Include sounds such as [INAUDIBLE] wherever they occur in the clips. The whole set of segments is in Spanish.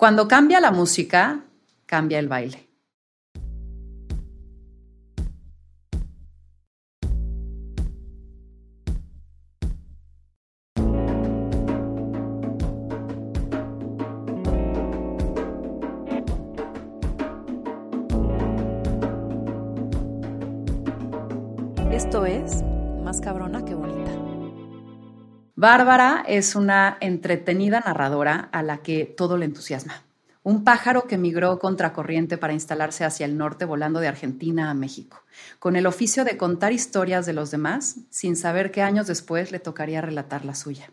Cuando cambia la música, cambia el baile. Bárbara es una entretenida narradora a la que todo le entusiasma. Un pájaro que migró contracorriente para instalarse hacia el norte volando de Argentina a México, con el oficio de contar historias de los demás sin saber que años después le tocaría relatar la suya.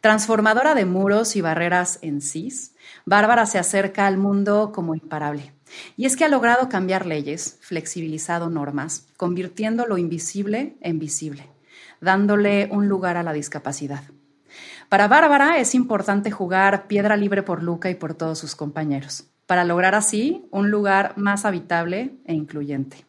Transformadora de muros y barreras en cis, Bárbara se acerca al mundo como imparable. Y es que ha logrado cambiar leyes, flexibilizado normas, convirtiendo lo invisible en visible dándole un lugar a la discapacidad. Para Bárbara es importante jugar piedra libre por Luca y por todos sus compañeros, para lograr así un lugar más habitable e incluyente.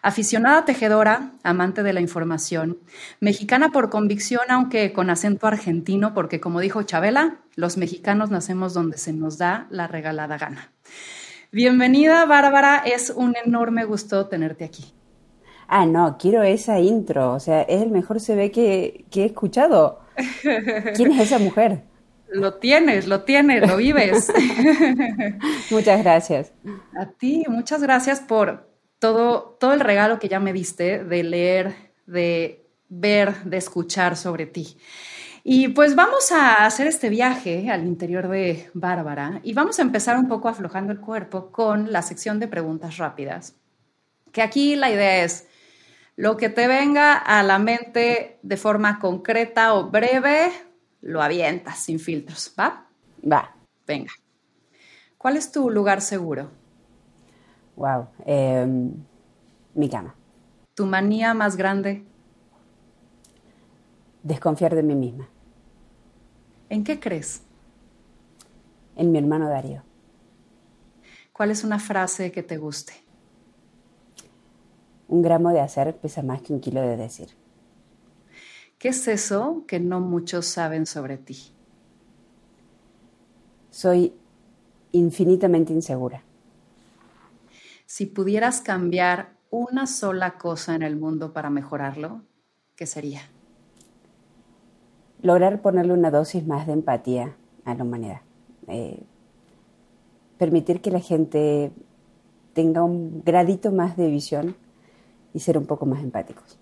Aficionada tejedora, amante de la información, mexicana por convicción, aunque con acento argentino, porque como dijo Chabela, los mexicanos nacemos donde se nos da la regalada gana. Bienvenida, Bárbara, es un enorme gusto tenerte aquí ah, no, quiero esa intro, o sea, es el mejor CV que, que he escuchado. ¿Quién es esa mujer? [LAUGHS] Lo tienes, lo tienes, lo vives. [LAUGHS] muchas gracias. A ti, muchas gracias por todo, todo el regalo que ya me diste de leer, de ver, de escuchar sobre ti. Y pues vamos a hacer este viaje al interior de Bárbara y vamos a empezar un poco aflojando el cuerpo con la sección de preguntas rápidas. Que aquí la idea es lo que te venga a la mente de forma concreta o breve, lo avientas sin filtros, ¿va? Va. Venga. ¿Cuál es tu lugar seguro? Wow. Em, mi cama. ¿Tu manía más grande? Desconfiar de mí misma. ¿En qué crees? En mi hermano Darío. ¿Cuál es una frase que te guste? Un gramo de hacer pesa más que un kilo de decir. ¿Qué es eso que no muchos saben sobre ti? Soy infinitamente insegura. Si pudieras cambiar una sola cosa en el mundo para mejorarlo, ¿qué sería? Lograr ponerle una dosis más de empatía a la humanidad. Eh, permitir que la gente tenga un gradito más de visión y ser un poco más empáticos.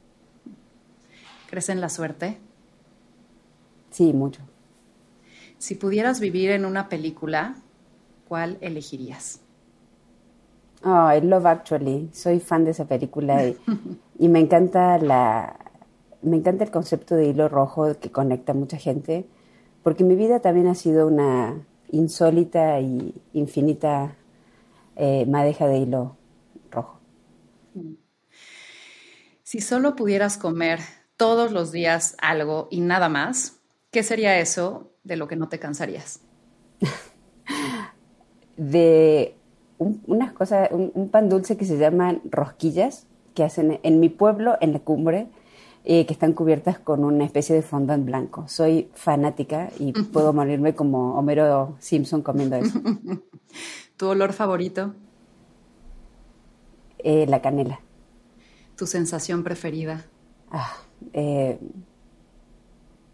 ¿Crees en la suerte? Sí, mucho. Si pudieras vivir en una película, ¿cuál elegirías? Oh, I Love Actually. Soy fan de esa película y, me encanta la, me encanta el concepto de hilo rojo que conecta a mucha gente, porque mi vida también ha sido una insólita y infinita eh, madeja de hilo rojo. Mm. Si solo pudieras comer todos los días algo y nada más, ¿qué sería eso de lo que no te cansarías? de unas cosas, un, pan dulce que se llaman rosquillas, que hacen en mi pueblo, en la cumbre, eh, que están cubiertas con una especie de fondant blanco. Soy fanática y puedo morirme como Homero Simpson comiendo eso. [LAUGHS] ¿Tu olor favorito? Eh, la canela tu sensación preferida? Ah, eh,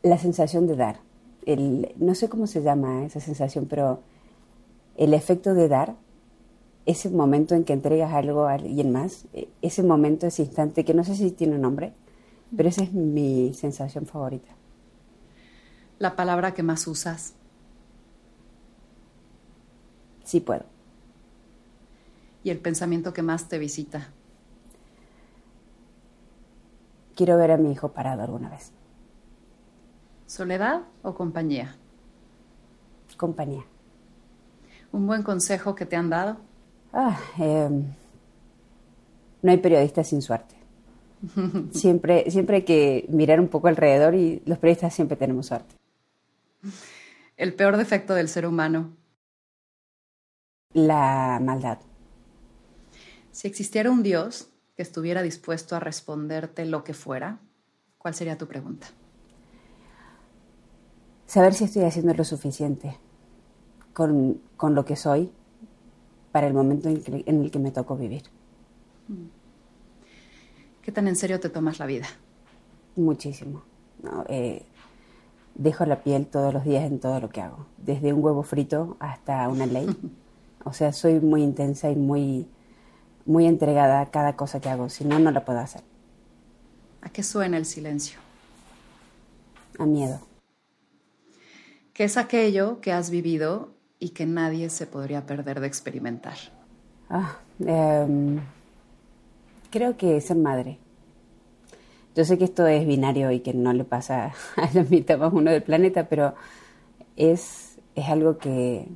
la sensación de dar. El, no sé cómo se llama esa sensación, pero el efecto de dar, ese momento en que entregas algo a alguien más, e, ese momento, ese instante, que no sé si tiene un nombre, pero esa es mi sensación favorita. ¿La palabra que más usas? Sí puedo. ¿Y el pensamiento que más te visita? Quiero ver a mi hijo parado alguna vez. ¿Soledad o compañía? Compañía. ¿Un buen consejo que te han dado? Ah, em, no hay periodistas sin suerte. [LAUGHS] siempre, siempre hay que mirar un poco alrededor y los periodistas siempre tenemos suerte. El peor defecto del ser humano. La maldad. Si existiera un Dios, que estuviera dispuesto a responderte lo que fuera, ¿cuál sería tu pregunta? Saber si estoy haciendo lo suficiente. con, con lo que soy para el momento en, que- en el que me tocó vivir. ¿Qué tan en serio te tomas la vida? Muchísimo. ¿no? Eh, dejo la piel todos los días en todo lo que hago, desde un huevo frito hasta una ley. [LAUGHS] O sea, soy muy intensa y muy, muy entregada a cada cosa que hago, si no, no la puedo hacer. ¿A qué suena el silencio? A miedo. ¿Qué es aquello que has vivido y que nadie se podría perder de experimentar? Ah, em, creo que ser madre. Yo sé que esto es binario y que no le pasa [LAUGHS] a la mitad más uno del planeta, pero es, es algo que,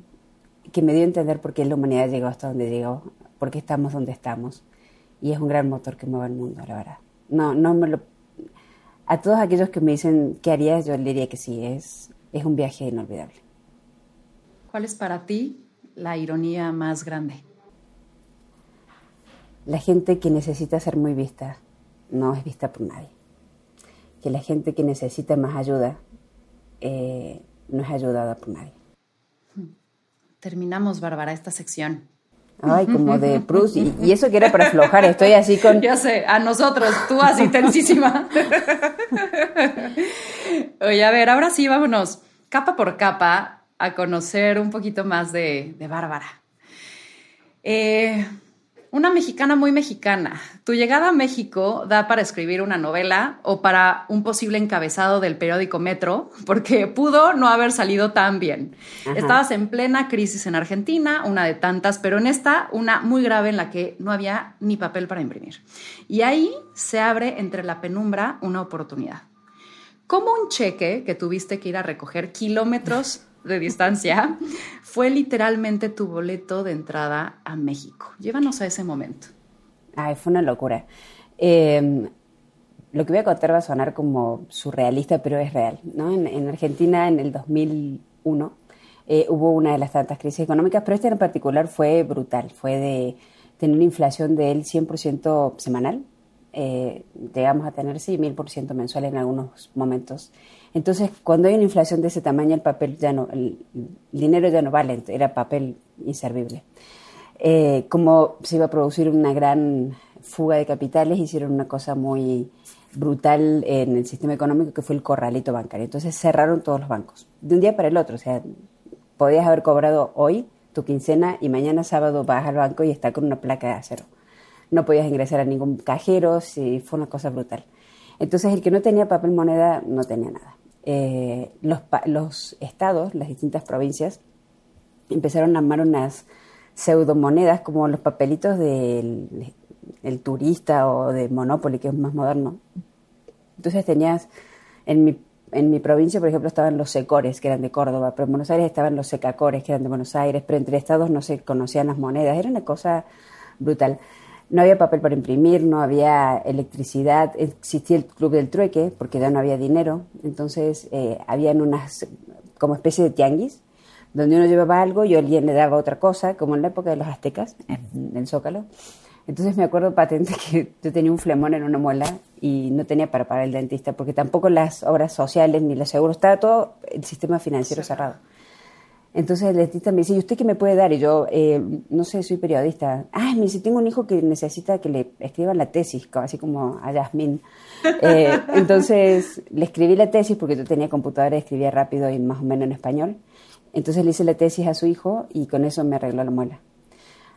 que me dio a entender por qué la humanidad llegó hasta donde llegó, por qué estamos donde estamos. Y es un gran motor que mueve el mundo, la verdad. No, no me lo... A todos aquellos que me dicen qué harías, yo le diría que sí, es, es un viaje inolvidable. ¿Cuál es para ti la ironía más grande? La gente que necesita ser muy vista no es vista por nadie. Que la gente que necesita más ayuda eh, no es ayudada por nadie. Terminamos, Bárbara, esta sección. Ay, como de [LAUGHS] Proust. Y, y eso que era para aflojar, estoy así con... Ya sé, a nosotros, tú así tensísima. Oye, a ver, ahora sí, vámonos capa por capa a conocer un poquito más de, de Bárbara. Eh, una mexicana muy mexicana. Tu llegada a México da para escribir una novela o para un posible encabezado del periódico Metro, porque pudo no haber salido tan bien. Ajá. Estabas en plena crisis en Argentina, una de tantas, pero en esta, una muy grave en la que no había ni papel para imprimir. Y ahí se abre entre la penumbra una oportunidad. ¿Cómo un cheque que tuviste que ir a recoger kilómetros de distancia fue literalmente tu boleto de entrada a México? Llévanos a ese momento. Ay, fue una locura. Eh, lo que voy a contar va a sonar como surrealista, pero es real. ¿no? En, en Argentina, en el 2001, eh, hubo una de las tantas crisis económicas, pero esta en particular fue brutal. Fue de tener una inflación del 100% semanal. Eh, llegamos a tener, sí, 1000% mensual en algunos momentos. Entonces, cuando hay una inflación de ese tamaño, el papel ya no, el, dinero ya no vale, era papel inservible. Eh, como se iba a producir una gran fuga de capitales, hicieron una cosa muy brutal en el sistema económico que fue el corralito bancario. Entonces cerraron todos los bancos, de un día para el otro. O sea, podías haber cobrado hoy tu quincena y mañana sábado vas al banco y está con una placa de acero. No podías ingresar a ningún cajero, sí, fue una cosa brutal. Entonces el que no tenía papel moneda no tenía nada. Eh, los, los estados, las distintas provincias, empezaron a armar unas pseudomonedas como los papelitos del el turista o de Monopoly, que es más moderno. Entonces tenías, en mi, en mi provincia, por ejemplo, estaban los secores, que eran de Córdoba, pero en Buenos Aires estaban los secacores, que eran de Buenos Aires, pero entre estados no se conocían las monedas, era una cosa brutal. No había papel para imprimir, no había electricidad, existía el club del trueque, porque ya no había dinero, entonces eh, habían unas como especie de tianguis, donde uno llevaba algo y alguien le daba otra cosa, como en la época de los aztecas, en el Zócalo. Entonces me acuerdo patente que yo tenía un flemón en una muela y no tenía para pagar el dentista, porque tampoco las obras sociales ni los seguros, estaba todo el sistema financiero cerrado. Entonces el dentista me dice, ¿y usted qué me puede dar? Y yo, eh, no sé, soy periodista. Ay, me dice, tengo un hijo que necesita que le escriban la tesis, así como a Yasmín. [LAUGHS] Eh, entonces le escribí la tesis porque yo tenía computadora y escribía rápido y más o menos en español. Entonces le hice la tesis a su hijo y con eso me arregló la muela.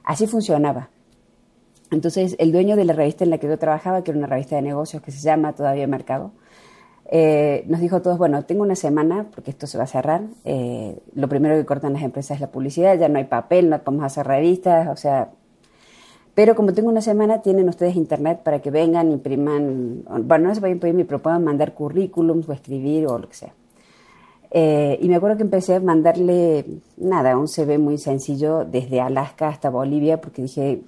Así funcionaba. Entonces el dueño de la revista en la que yo trabajaba, que era una revista de negocios que se llama Todavía Mercado, eh, nos dijo a todos, bueno, tengo una semana porque esto se va a cerrar. Eh, lo primero que cortan las empresas es la publicidad, ya no hay papel, no podemos hacer revistas, o sea... Pero como tengo una semana, tienen ustedes internet para que vengan, impriman, bueno, no se pueden imprimir, pero puedan mandar currículums o escribir o lo que sea. Eh, y me acuerdo que empecé a mandarle, nada, un CV muy sencillo desde Alaska hasta Bolivia, porque dije,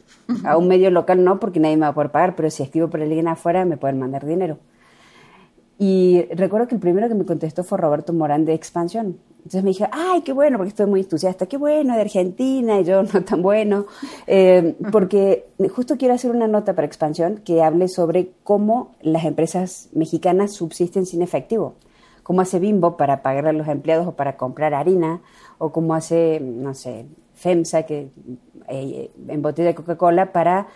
a un medio local no, porque nadie me va a poder pagar, pero si escribo por alguien afuera me pueden mandar dinero. Y recuerdo que el primero que me contestó fue Roberto Morán de Expansión. Entonces me dije, ay, qué bueno, porque estoy muy entusiasta, qué bueno, de Argentina, y yo [LAUGHS] no tan bueno, eh, porque justo quiero hacer una nota para Expansión que hable sobre cómo las empresas mexicanas subsisten sin efectivo como hace Bimbo para pagar a los empleados o para comprar harina, o como hace, no sé, FEMSA que eh, en botella de Coca-Cola para,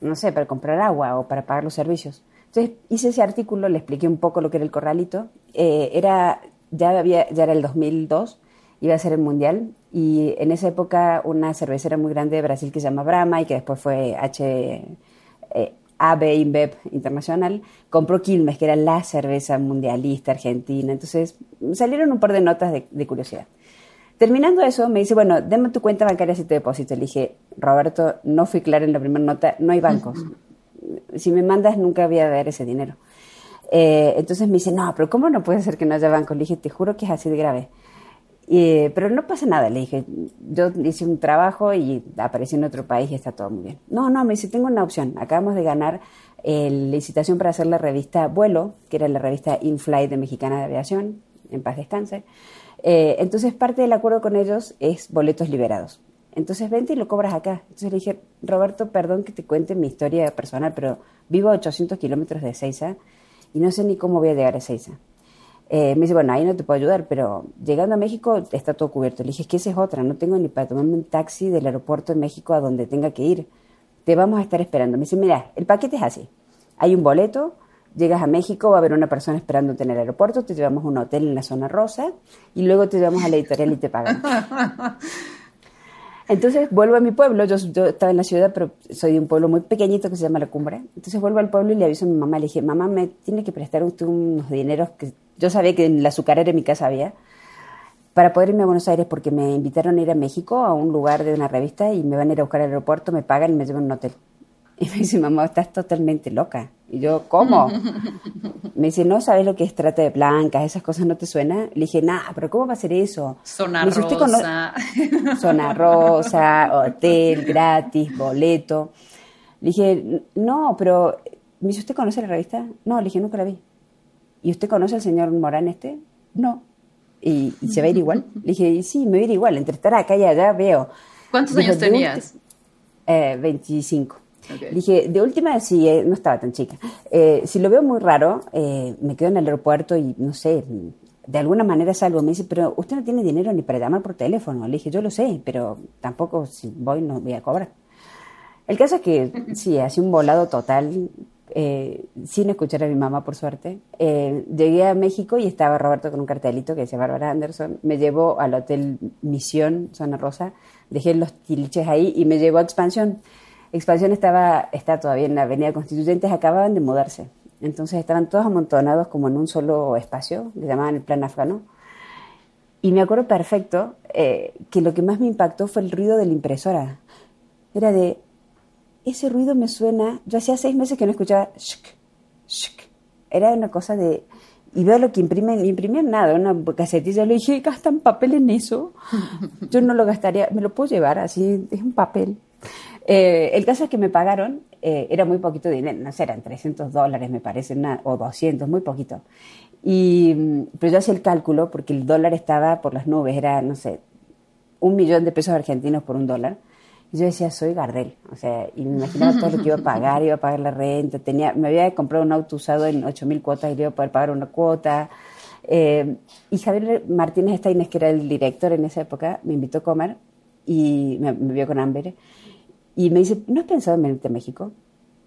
no sé, para comprar agua o para pagar los servicios. Entonces hice ese artículo, le expliqué un poco lo que era el corralito. Eh, era, ya, había, ya era el 2002, iba a ser el mundial, y en esa época una cervecera muy grande de Brasil que se llama Brahma y que después fue H, eh, AB InBev Internacional, compró Quilmes, que era la cerveza mundialista argentina. Entonces salieron un par de notas de, curiosidad. Terminando eso, me dice, bueno, déme tu cuenta bancaria si te deposito. Le dije, Roberto, no fui clara en la primera nota, no hay bancos. [LAUGHS] Si me mandas, nunca voy a ver ese dinero. Eh, entonces me dice, no, pero ¿cómo no puede ser que no haya bancos? Le dije, te juro que es así de grave pero no pasa nada, le dije, yo hice un trabajo y aparecí en otro país y está todo muy bien. No, no, me dice, tengo una opción, acabamos de ganar la licitación para hacer la revista Vuelo, que era la revista InFlight de Mexicana de Aviación, en paz descanse. Eh, entonces parte del acuerdo con ellos es boletos liberados. Entonces vente y lo cobras acá. Entonces le dije, Roberto, perdón que te cuente mi historia personal, pero vivo a 800 kilómetros de Seiza y no sé ni cómo voy a llegar a Seiza. Eh, me dice, bueno, ahí no te puedo ayudar, pero llegando a México está todo cubierto. Le dije, es que esa es otra, no tengo ni para tomarme un taxi del aeropuerto de México a donde tenga que ir. Te vamos a estar esperando. Me dice, mira, el paquete es así. Hay un boleto, llegas a México, va a haber una persona esperándote en el aeropuerto, te llevamos a un hotel en la zona rosa y luego te llevamos a la editorial y te pagan. [LAUGHS] Entonces vuelvo a mi pueblo, yo, estaba en la ciudad, pero soy de un pueblo muy pequeñito que se llama La Cumbre. Entonces vuelvo al pueblo y le aviso a mi mamá, le dije, mamá, me tiene que prestar usted unos dineros que yo sabía que en la azucarera en mi casa había, para poder irme a Buenos Aires porque me invitaron a ir a México a un lugar de una revista y me van a ir a buscar al aeropuerto, me pagan y me llevan un hotel. Y me dice, mamá, estás totalmente loca. Y yo, ¿cómo? [LAUGHS] Me dice, no sabes lo que es trata de blancas, esas cosas no te suenan. Le dije, nada, pero ¿cómo va a ser eso? Zona rosa. [LAUGHS] Zona rosa, hotel, gratis, boleto. Le dije, no, pero, me dice, ¿usted conoce la revista? No, le dije, nunca la vi. ¿Y usted conoce al señor Morán este? No. ¿Y, se va a ir igual? Le dije, sí, me voy a ir igual. Entre estar acá y allá veo. ¿Cuántos años tenías? Eh, 25. Dije, de última, sí, eh, no estaba tan chica. Eh, si lo veo muy raro, eh, me quedo en el aeropuerto y no sé, de alguna manera salgo. Me dice, pero usted no tiene dinero ni para llamar por teléfono. Le dije, yo lo sé, pero tampoco si voy no voy a cobrar. El caso es que [LAUGHS] sí, hace un volado total, sin escuchar a mi mamá, por suerte. llegué a México y estaba Roberto con un cartelito que decía Bárbara Anderson. Me llevó al Hotel Misión, Zona Rosa, dejé los tiliches ahí y me llevó a Expansión. Expansión estaba, está todavía en la Avenida Constituyentes, acababan de mudarse. Entonces estaban todos amontonados como en un solo espacio, le llamaban el plan afgano. Y me acuerdo perfecto eh, que lo que más me impactó fue el ruido de la impresora. Era de, ese ruido me suena, yo hacía seis meses que no escuchaba, shk, shk. Era una cosa de, y veo lo que imprimen, imprimían nada, una casetilla, le dije, ¿gastan papel en eso? [LAUGHS] Yo no lo gastaría, me lo puedo llevar así, es un papel. Eh, el caso es que me pagaron, eh, era muy poquito dinero, no sé, eran 300 dólares me parece, o 200, muy poquito. Y, mm, pero yo hacía el cálculo porque el dólar estaba por las nubes, era, no sé, un millón de pesos argentinos por un dólar. Y yo decía, soy Gardel. O sea, y me imaginaba todo lo que iba a pagar, iba a pagar la renta, tenía, me había comprado un auto usado en 8.000 cuotas y le iba a poder pagar una cuota. Eh, y Javier Martínez Steines, que era el director en esa época, me invitó a comer y me vio con Amber y me dice, ¿no has pensado en venirte a México?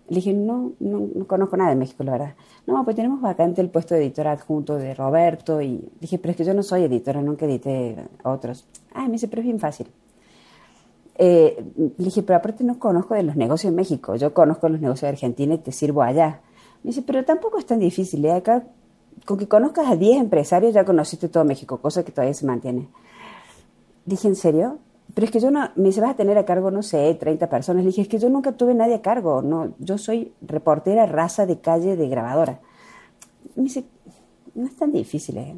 Le dije, no, no, conozco nada de México, la verdad. No, pues tenemos vacante el puesto de editora adjunto de Roberto. Y dije, pero es que yo no soy editora, nunca edité otros. Ah, me dice, pero es bien fácil. Eh, le dije, pero aparte no conozco de los negocios en México. Yo conozco los negocios de Argentina y te sirvo allá. Me dice, pero tampoco es tan difícil. ¿eh? Acá, con que conozcas a 10 empresarios, ya conociste todo México, cosa que todavía se mantiene. Dije, ¿en serio? Pero es que yo no, me dice, vas a tener a cargo, no sé, 30 personas. Le dije, es que yo nunca tuve nadie a cargo, no, yo soy reportera raza de calle de grabadora. Me dice, no es tan difícil, ¿eh?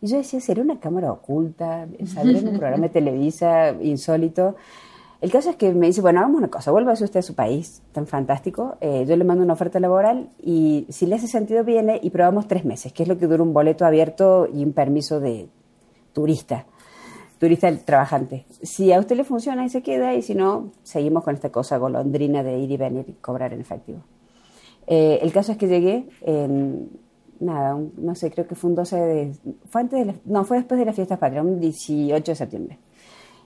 Y yo decía, ¿sería una cámara oculta? ¿Saldría en un programa de Televisa insólito? El caso es que me dice, bueno, hagamos una cosa, vuélvase usted a su país, tan fantástico, eh, yo le mando una oferta laboral y si le hace sentido viene y probamos tres meses, que es lo que dura un boleto abierto y un permiso de turista turista trabajante. Si a usted le funciona y se queda, y si no, seguimos con esta cosa golondrina de ir y venir y cobrar en efectivo. Eh, el caso es que llegué, nada, no sé, creo que fue un 12 de... Fue antes de no, fue después de las fiestas patrias, un 18 de septiembre.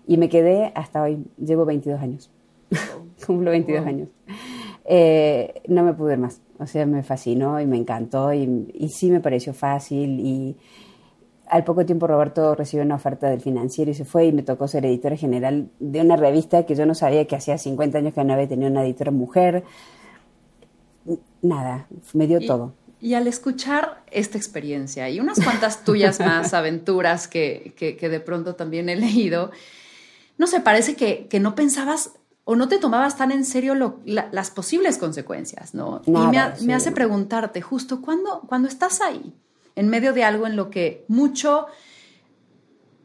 Y me quedé hasta hoy, llevo 22 años, [LAUGHS] cumplo 22 años. Eh, no me pude ir más, o sea, me fascinó y me encantó y, y sí me pareció fácil y al poco tiempo Roberto recibió una oferta del financiero y se fue y me tocó ser editora general de una revista que yo no sabía que hacía 50 años que no había tenido una editora mujer. Nada, me dio todo. Y al escuchar esta experiencia y unas cuantas tuyas más [LAUGHS] aventuras que, que, de pronto también he leído, no sé, parece que, que no pensabas o no te tomabas tan en serio las posibles consecuencias, ¿no? y me, me, hace preguntarte, justo, cuando, cuando estás ahí, en medio de algo en lo que mucho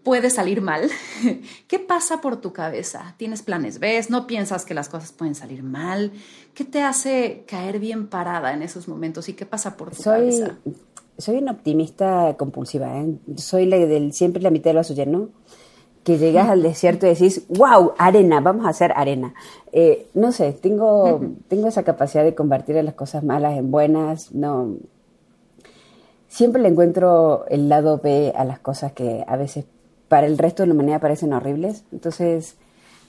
puede salir mal, [LAUGHS] ¿qué pasa por tu cabeza? ¿Tienes planes B? ¿No piensas que las cosas pueden salir mal? ¿Qué te hace caer bien parada en esos momentos y qué pasa por tu cabeza? Soy una optimista compulsiva, ¿eh? soy la del siempre la mitad del vaso lleno que llegas al desierto y decís, wow, arena, vamos a hacer arena. Eh, no sé, tengo, tengo esa capacidad de convertir las cosas malas en buenas. No, siempre le encuentro el lado B a las cosas que a veces para el resto de la humanidad parecen horribles. Entonces,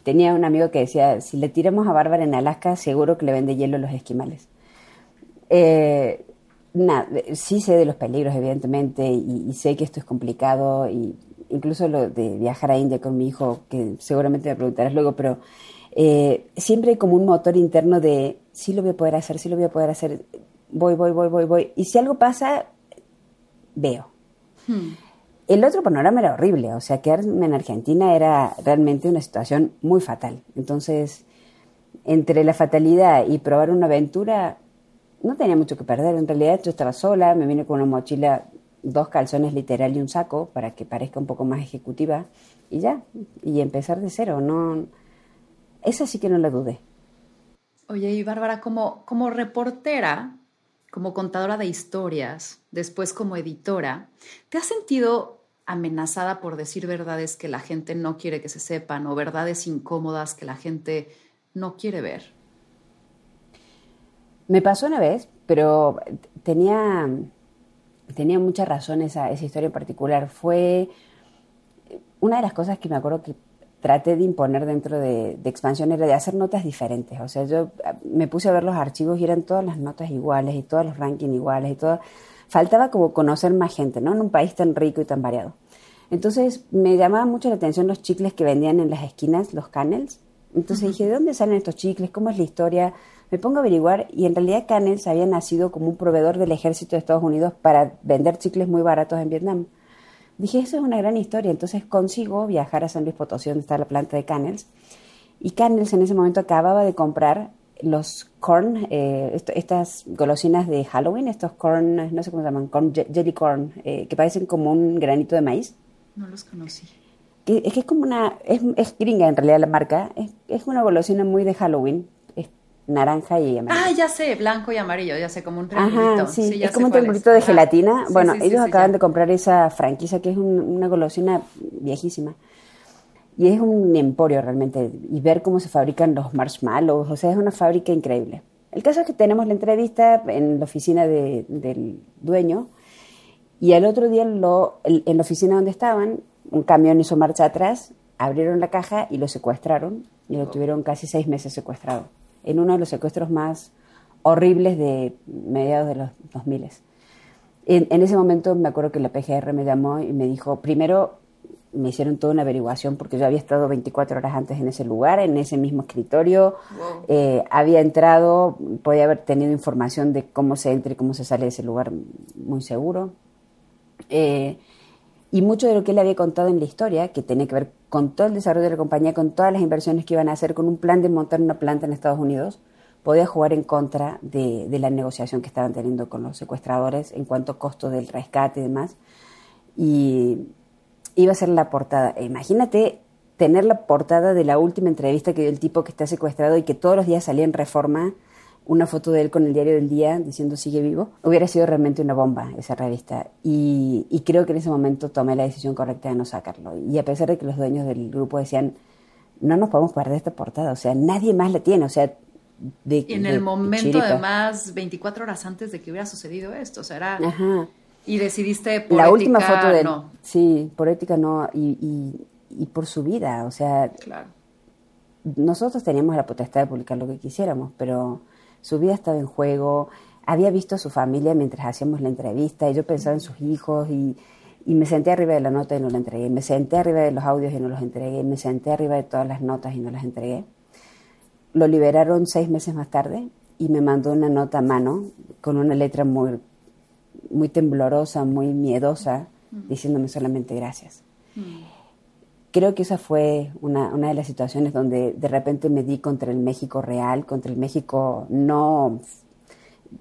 tenía un amigo que decía, si le tiramos a Bárbara en Alaska, seguro que le vende hielo a los esquimales. Eh, sí sé de los peligros, evidentemente, y, sé que esto es complicado, y incluso lo de viajar a India con mi hijo, que seguramente me preguntarás luego, pero eh, siempre hay como un motor interno de, sí lo voy a poder hacer, sí lo voy a poder hacer, voy, voy, voy, voy, voy. Y si algo pasa, veo. Hmm. El otro panorama era horrible, o sea, quedarme en Argentina era realmente una situación muy fatal. Entonces, entre la fatalidad y probar una aventura, no tenía mucho que perder. En realidad, yo estaba sola, me vine con una mochila, dos calzones literal y un saco para que parezca un poco más ejecutiva y ya, y empezar de cero. No, esa sí que no la dudé. Oye, y Bárbara, como, como reportera, como contadora de historias, después como editora, ¿te has sentido amenazada por decir verdades que la gente no quiere que se sepan o verdades incómodas que la gente no quiere ver? Me pasó una vez, pero tenía, tenía mucha razón esa, esa historia en particular. Fue una de las cosas que me acuerdo que traté de imponer dentro de, expansión era de hacer notas diferentes. O sea, yo ah, me puse a ver los archivos y eran todas las notas iguales y todos los rankings iguales y todo. Faltaba como conocer más gente, ¿no? En un país tan rico y tan variado. Entonces me llamaba mucho la atención los chicles que vendían en las esquinas, los canels. Entonces dije, ¿de dónde salen estos chicles? ¿Cómo es la historia? Me pongo a averiguar y en realidad Canels había nacido como un proveedor del ejército de Estados Unidos para vender chicles muy baratos en Vietnam. Dije, eso es una gran historia, entonces consigo viajar a San Luis Potosí, donde está la planta de Canels. Y Canels en ese momento acababa de comprar los corn, eh, estas golosinas de Halloween, estos corn, no sé cómo se llaman, corn, jelly corn, eh, que parecen como un granito de maíz. No los conocí. es que es como una, es, es, gringa en realidad la marca, es, es una golosina muy de Halloween, naranja y amarillo. Ah, ya sé, blanco y amarillo, ya sé, como un triangulito. sí, es como un triangulito de gelatina. bueno, ellos acaban de comprar esa franquicia que es una golosina viejísima. Y es un emporio realmente. Y ver cómo se fabrican los marshmallows, o sea, es una fábrica increíble. El caso es que tenemos la entrevista en la oficina del dueño y al otro día lo, en la oficina donde estaban, un camión hizo marcha atrás, abrieron la caja y lo secuestraron y lo tuvieron casi seis meses secuestrado en uno de los secuestros más horribles de mediados de los 2000. En, en ese momento me acuerdo que la PGR me llamó y me dijo, primero me hicieron toda una averiguación porque yo había estado 24 horas antes en ese lugar, en ese mismo escritorio, eh, había entrado, podía haber tenido información de cómo se entra y cómo se sale de ese lugar muy seguro. Eh, y mucho de lo que él había contado en la historia, que tenía que ver con todo el desarrollo de la compañía, con todas las inversiones que iban a hacer, con un plan de montar una planta en Estados Unidos, podía jugar en contra de, la negociación que estaban teniendo con los secuestradores en cuanto a costo del rescate y demás. Y iba a ser la portada. E imagínate tener la portada de la última entrevista que dio el tipo que está secuestrado y que todos los días salía en reforma una foto de él con el diario del día diciendo sigue vivo, hubiera sido realmente una bomba esa revista. Y, creo que en ese momento tomé la decisión correcta de no sacarlo. Y a pesar de que los dueños del grupo decían, no nos podemos perder esta portada, o sea, nadie más la tiene, o sea, de... Y en el momento, además, 24 horas antes de que hubiera sucedido esto, o sea, era... Ajá. Y decidiste por La ética, última foto de... no. Sí, por ética no, y, y, y por su vida, o sea, Claro. nosotros teníamos la potestad de publicar lo que quisiéramos, pero su vida estaba en juego. Había visto a su familia mientras hacíamos la entrevista y yo pensaba en sus hijos y, y me senté arriba de la nota y no la entregué. Me senté arriba de los audios y no los entregué. Me senté arriba de todas las notas y no las entregué. Lo liberaron seis meses más tarde y me mandó una nota a mano con una letra muy, muy temblorosa, muy miedosa, diciéndome solamente gracias creo que esa fue una, una de las situaciones donde de repente me di contra el México real, contra el México no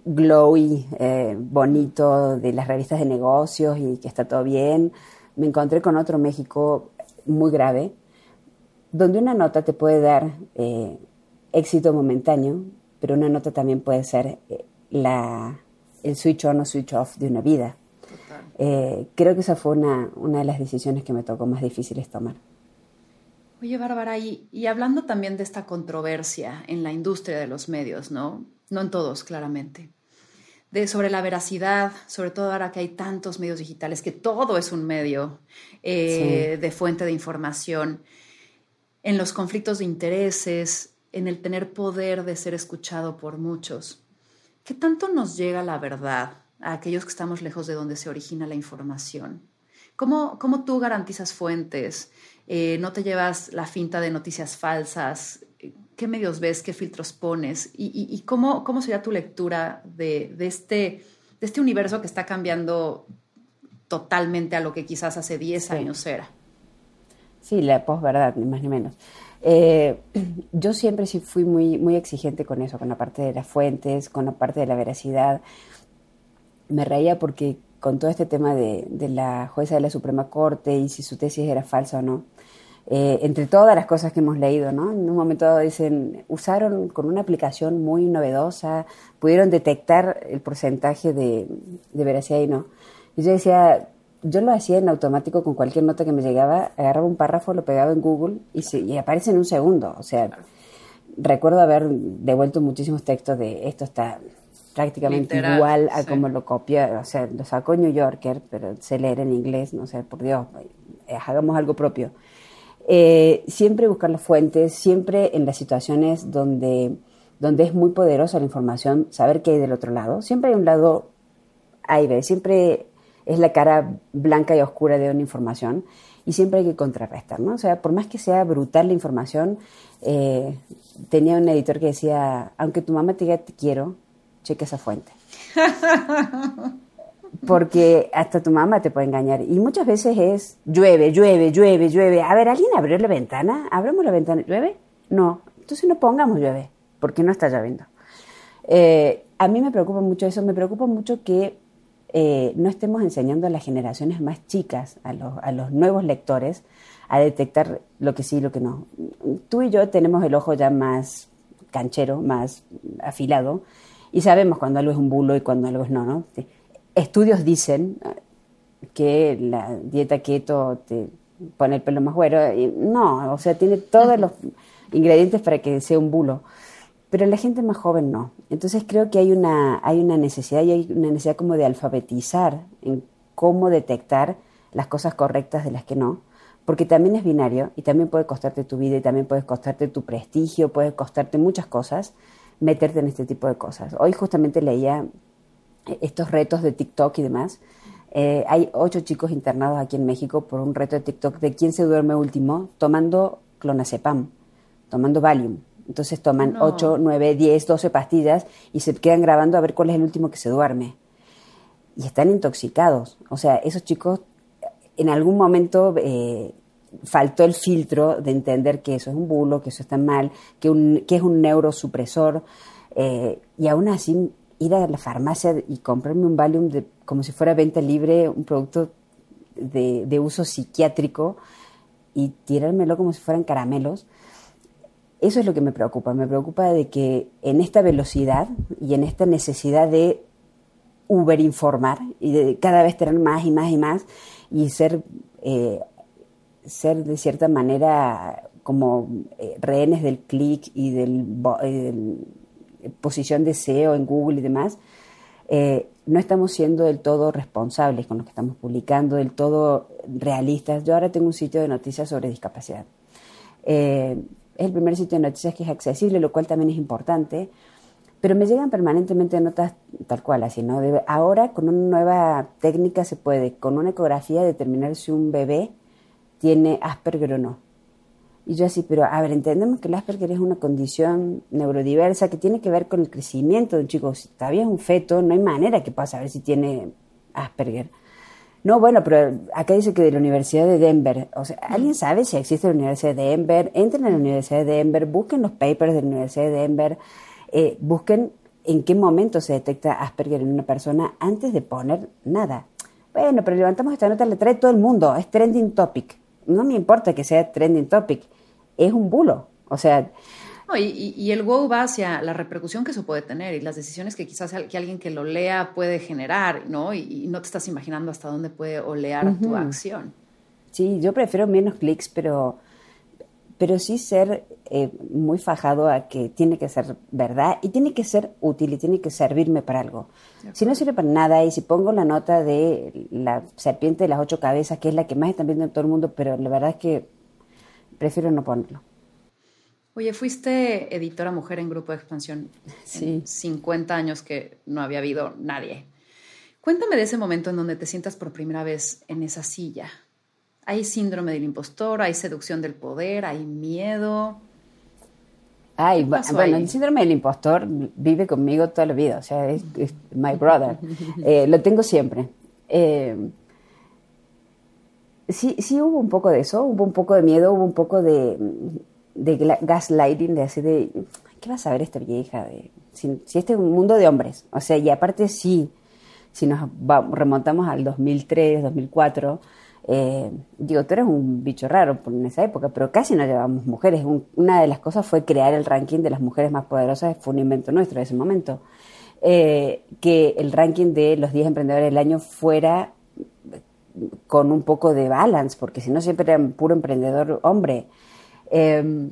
glowy, eh, bonito de las revistas de negocios y que está todo bien. Me encontré con otro México muy grave, donde una nota te puede dar eh, éxito momentáneo, pero una nota también puede ser eh, la, el switch on o switch off de una vida. Eh, creo que esa fue una, una de las decisiones que me tocó más difíciles tomar. Oye, Bárbara, y, y hablando también de esta controversia en la industria de los medios, ¿no? No en todos, claramente. De, sobre la veracidad, sobre todo ahora que hay tantos medios digitales, que todo es un medio eh, de fuente de información, en los conflictos de intereses, en el tener poder de ser escuchado por muchos. ¿Qué tanto nos llega la verdad a aquellos que estamos lejos de donde se origina la información? ¿Cómo, cómo tú garantizas fuentes? Eh, ¿No te llevas la finta de noticias falsas? ¿Qué medios ves? ¿Qué filtros pones? ¿Y, y, y cómo, cómo sería tu lectura de, de, este, de este universo que está cambiando totalmente a lo que quizás hace 10 Sí. años era? Sí, la posverdad, ni más ni menos. Eh, [CLEARS THROAT] yo siempre sí fui muy, muy exigente con eso, con la parte de las fuentes, con la parte de la veracidad. Me reía porque con todo este tema de, la jueza de la Suprema Corte y si su tesis era falsa o no, eh, entre todas las cosas que hemos leído, ¿no? En un momento dicen, usaron con una aplicación muy novedosa, pudieron detectar el porcentaje de, de veracidad y no. Y yo decía, yo lo hacía en automático con cualquier nota que me llegaba, agarraba un párrafo, lo pegaba en Google y, se, y aparece en un segundo. O sea, recuerdo haber devuelto muchísimos textos de esto está prácticamente Literal, igual a sí. como lo copió, o sea, lo sacó New Yorker, pero se leer en inglés, no sé, por Dios, eh, hagamos algo propio. Eh, siempre buscar las fuentes, siempre en las situaciones donde, donde es muy poderosa la información, saber qué hay del otro lado. Siempre hay un lado A y B, siempre es la cara blanca y oscura de una información y siempre hay que contrarrestar, ¿no? O sea, por más que sea brutal la información, eh, tenía un editor que decía, aunque tu mamá te diga te quiero, cheque esa fuente. Porque hasta tu mamá te puede engañar. Y muchas veces es llueve, llueve, llueve, llueve. A ver, ¿alguien abrió la ventana? ¿Abramos la ventana? ¿Llueve? No. Entonces no pongamos llueve, porque no está lloviendo. Eh, a mí me preocupa mucho eso. Me preocupa mucho que eh, no estemos enseñando a las generaciones más chicas, a a los nuevos lectores, a detectar lo que sí y lo que no. Tú y yo tenemos el ojo ya más canchero, más afilado, y sabemos cuando algo es un bulo y cuando algo es no, ¿no? Estudios dicen que la dieta keto te pone el pelo más güero, y no, o sea, tiene todos los ingredientes para que sea un bulo pero la gente más joven no. Entonces creo que hay una, hay una necesidad y hay una necesidad como de alfabetizar en cómo detectar las cosas correctas de las que no, porque también es binario y también puede costarte tu vida y también puede costarte tu prestigio, puede costarte muchas cosas meterte en este tipo de cosas. Hoy justamente leía estos retos de TikTok y demás. Eh, hay ocho chicos internados aquí en México por un reto de TikTok de quién se duerme último tomando clonazepam, tomando Valium. Entonces toman No. 8, 9, 10, 12 pastillas y se quedan grabando a ver cuál es el último que se duerme. Y están intoxicados. O sea, esos chicos en algún momento eh, faltó el filtro de entender que eso es un bulo, que eso está mal, que, un, que es un neurosupresor. eh, y aún así ir a la farmacia y comprarme un Valium de, como si fuera venta libre, un producto de, de uso psiquiátrico y tirármelo como si fueran caramelos. Eso es lo que me preocupa. Me preocupa de que en esta velocidad y en esta necesidad de Uber informar y de cada vez tener más y más y más y ser, eh, ser de cierta manera como eh, rehenes del clic y del, y del posición de SEO en Google y demás, eh, no estamos siendo del todo responsables con lo que estamos publicando, del todo realistas. Yo ahora tengo un sitio de noticias sobre discapacidad. Eh, es el primer sitio de noticias que es accesible, lo cual también es importante, pero me llegan permanentemente notas tal cual, así, ¿no? ahora con una nueva técnica se puede, con una ecografía, determinar si un bebé tiene Asperger o no. Y yo así, pero a ver, entendemos que el Asperger es una condición neurodiversa que tiene que ver con el crecimiento de un chico. Si todavía es un feto, no hay manera que pueda saber si tiene Asperger. No, bueno, pero acá dice que de la Universidad de Denver. O sea, ¿alguien sabe si existe la Universidad de Denver? Entren a la Universidad de Denver, busquen los papers de la Universidad de Denver, eh, busquen en qué momento se detecta Asperger en una persona antes de poner nada. Bueno, pero levantamos esta nota, le trae todo el mundo, es trending topic. No me importa que sea trending topic es un bulo. O sea... y, el wow va hacia la repercusión que eso puede tener y las decisiones que quizás que alguien que lo lea puede generar, ¿no? Y, no te estás imaginando hasta dónde puede olear tu acción. Sí, yo prefiero menos clics, pero, pero sí ser eh, muy fajado a que tiene que ser verdad y tiene que ser útil y tiene que servirme para algo. Si no sirve para nada y si pongo la nota de la serpiente de las ocho cabezas, que es la que más están viendo en todo el mundo, pero la verdad es que prefiero no ponerlo. Oye, fuiste editora mujer en Grupo de Expansión. Sí. 50 años que no había habido nadie. Cuéntame de ese momento en donde te sientas por primera vez en esa silla. ¿Hay síndrome del impostor? ¿Hay seducción del poder? ¿Hay miedo? Ay, bueno, el síndrome del impostor vive conmigo toda la vida, o sea, es, my brother. Eh, lo tengo siempre. Eh, sí, sí hubo un poco de eso, hubo un poco de miedo, hubo un poco de, de gaslighting, de así de, ¿qué vas a ver esta vieja? De, si, este es un mundo de hombres, o sea, y aparte sí, si nos remontamos al 2003, 2004, eh, digo, tú eres un bicho raro en esa época, pero casi no llevamos mujeres. una de las cosas fue crear el ranking de las mujeres más poderosas, fue un invento nuestro en ese momento. Eh, que el ranking de los 10 emprendedores del año fuera con un poco de balance, porque si no siempre era puro emprendedor hombre. Eh,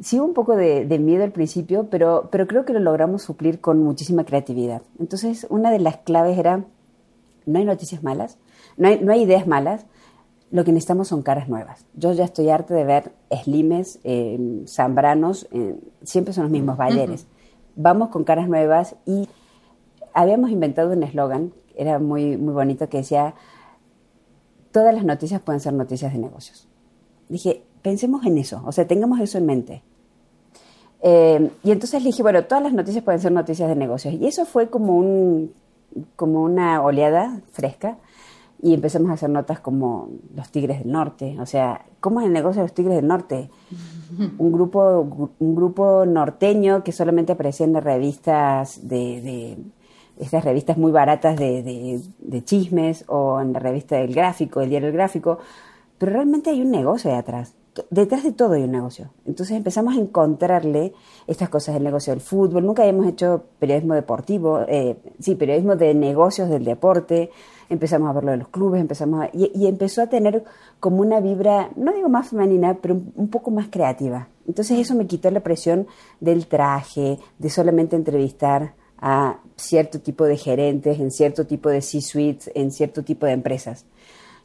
sí un poco de, miedo al principio, pero, pero creo que lo logramos suplir con muchísima creatividad. Entonces, una de las claves era, no hay noticias malas, no hay, no hay ideas malas, lo que necesitamos son caras nuevas. Yo ya estoy harta de ver slimes, eh, zambranos, eh, siempre son los mismos balleres. Vamos con caras nuevas y habíamos inventado un eslogan, era muy, muy bonito, que decía, todas las noticias pueden ser noticias de negocios. Dije, pensemos en eso, o sea, tengamos eso en mente. Eh, y entonces le dije, bueno, todas las noticias pueden ser noticias de negocios. Y eso fue como, un, como una oleada fresca. Y empezamos a hacer notas como los Tigres del Norte. O sea, ¿cómo es el negocio de los Tigres del Norte? [LAUGHS] Un grupo, un grupo norteño que solamente aparecía en las revistas de estas revistas muy baratas de, de, chismes o en la revista del gráfico, el diario del gráfico, pero realmente hay un negocio de atrás. Detrás de todo hay un negocio. Entonces empezamos a encontrarle estas cosas del negocio del fútbol. Nunca habíamos hecho periodismo deportivo, eh, sí, periodismo de negocios del deporte. Empezamos a verlo de los clubes, empezamos y, empezó a tener como una vibra, no digo más femenina, pero un poco más creativa. Entonces eso me quitó la presión del traje, de solamente entrevistar a cierto tipo de gerentes, en cierto tipo de C-suites, en cierto tipo de empresas.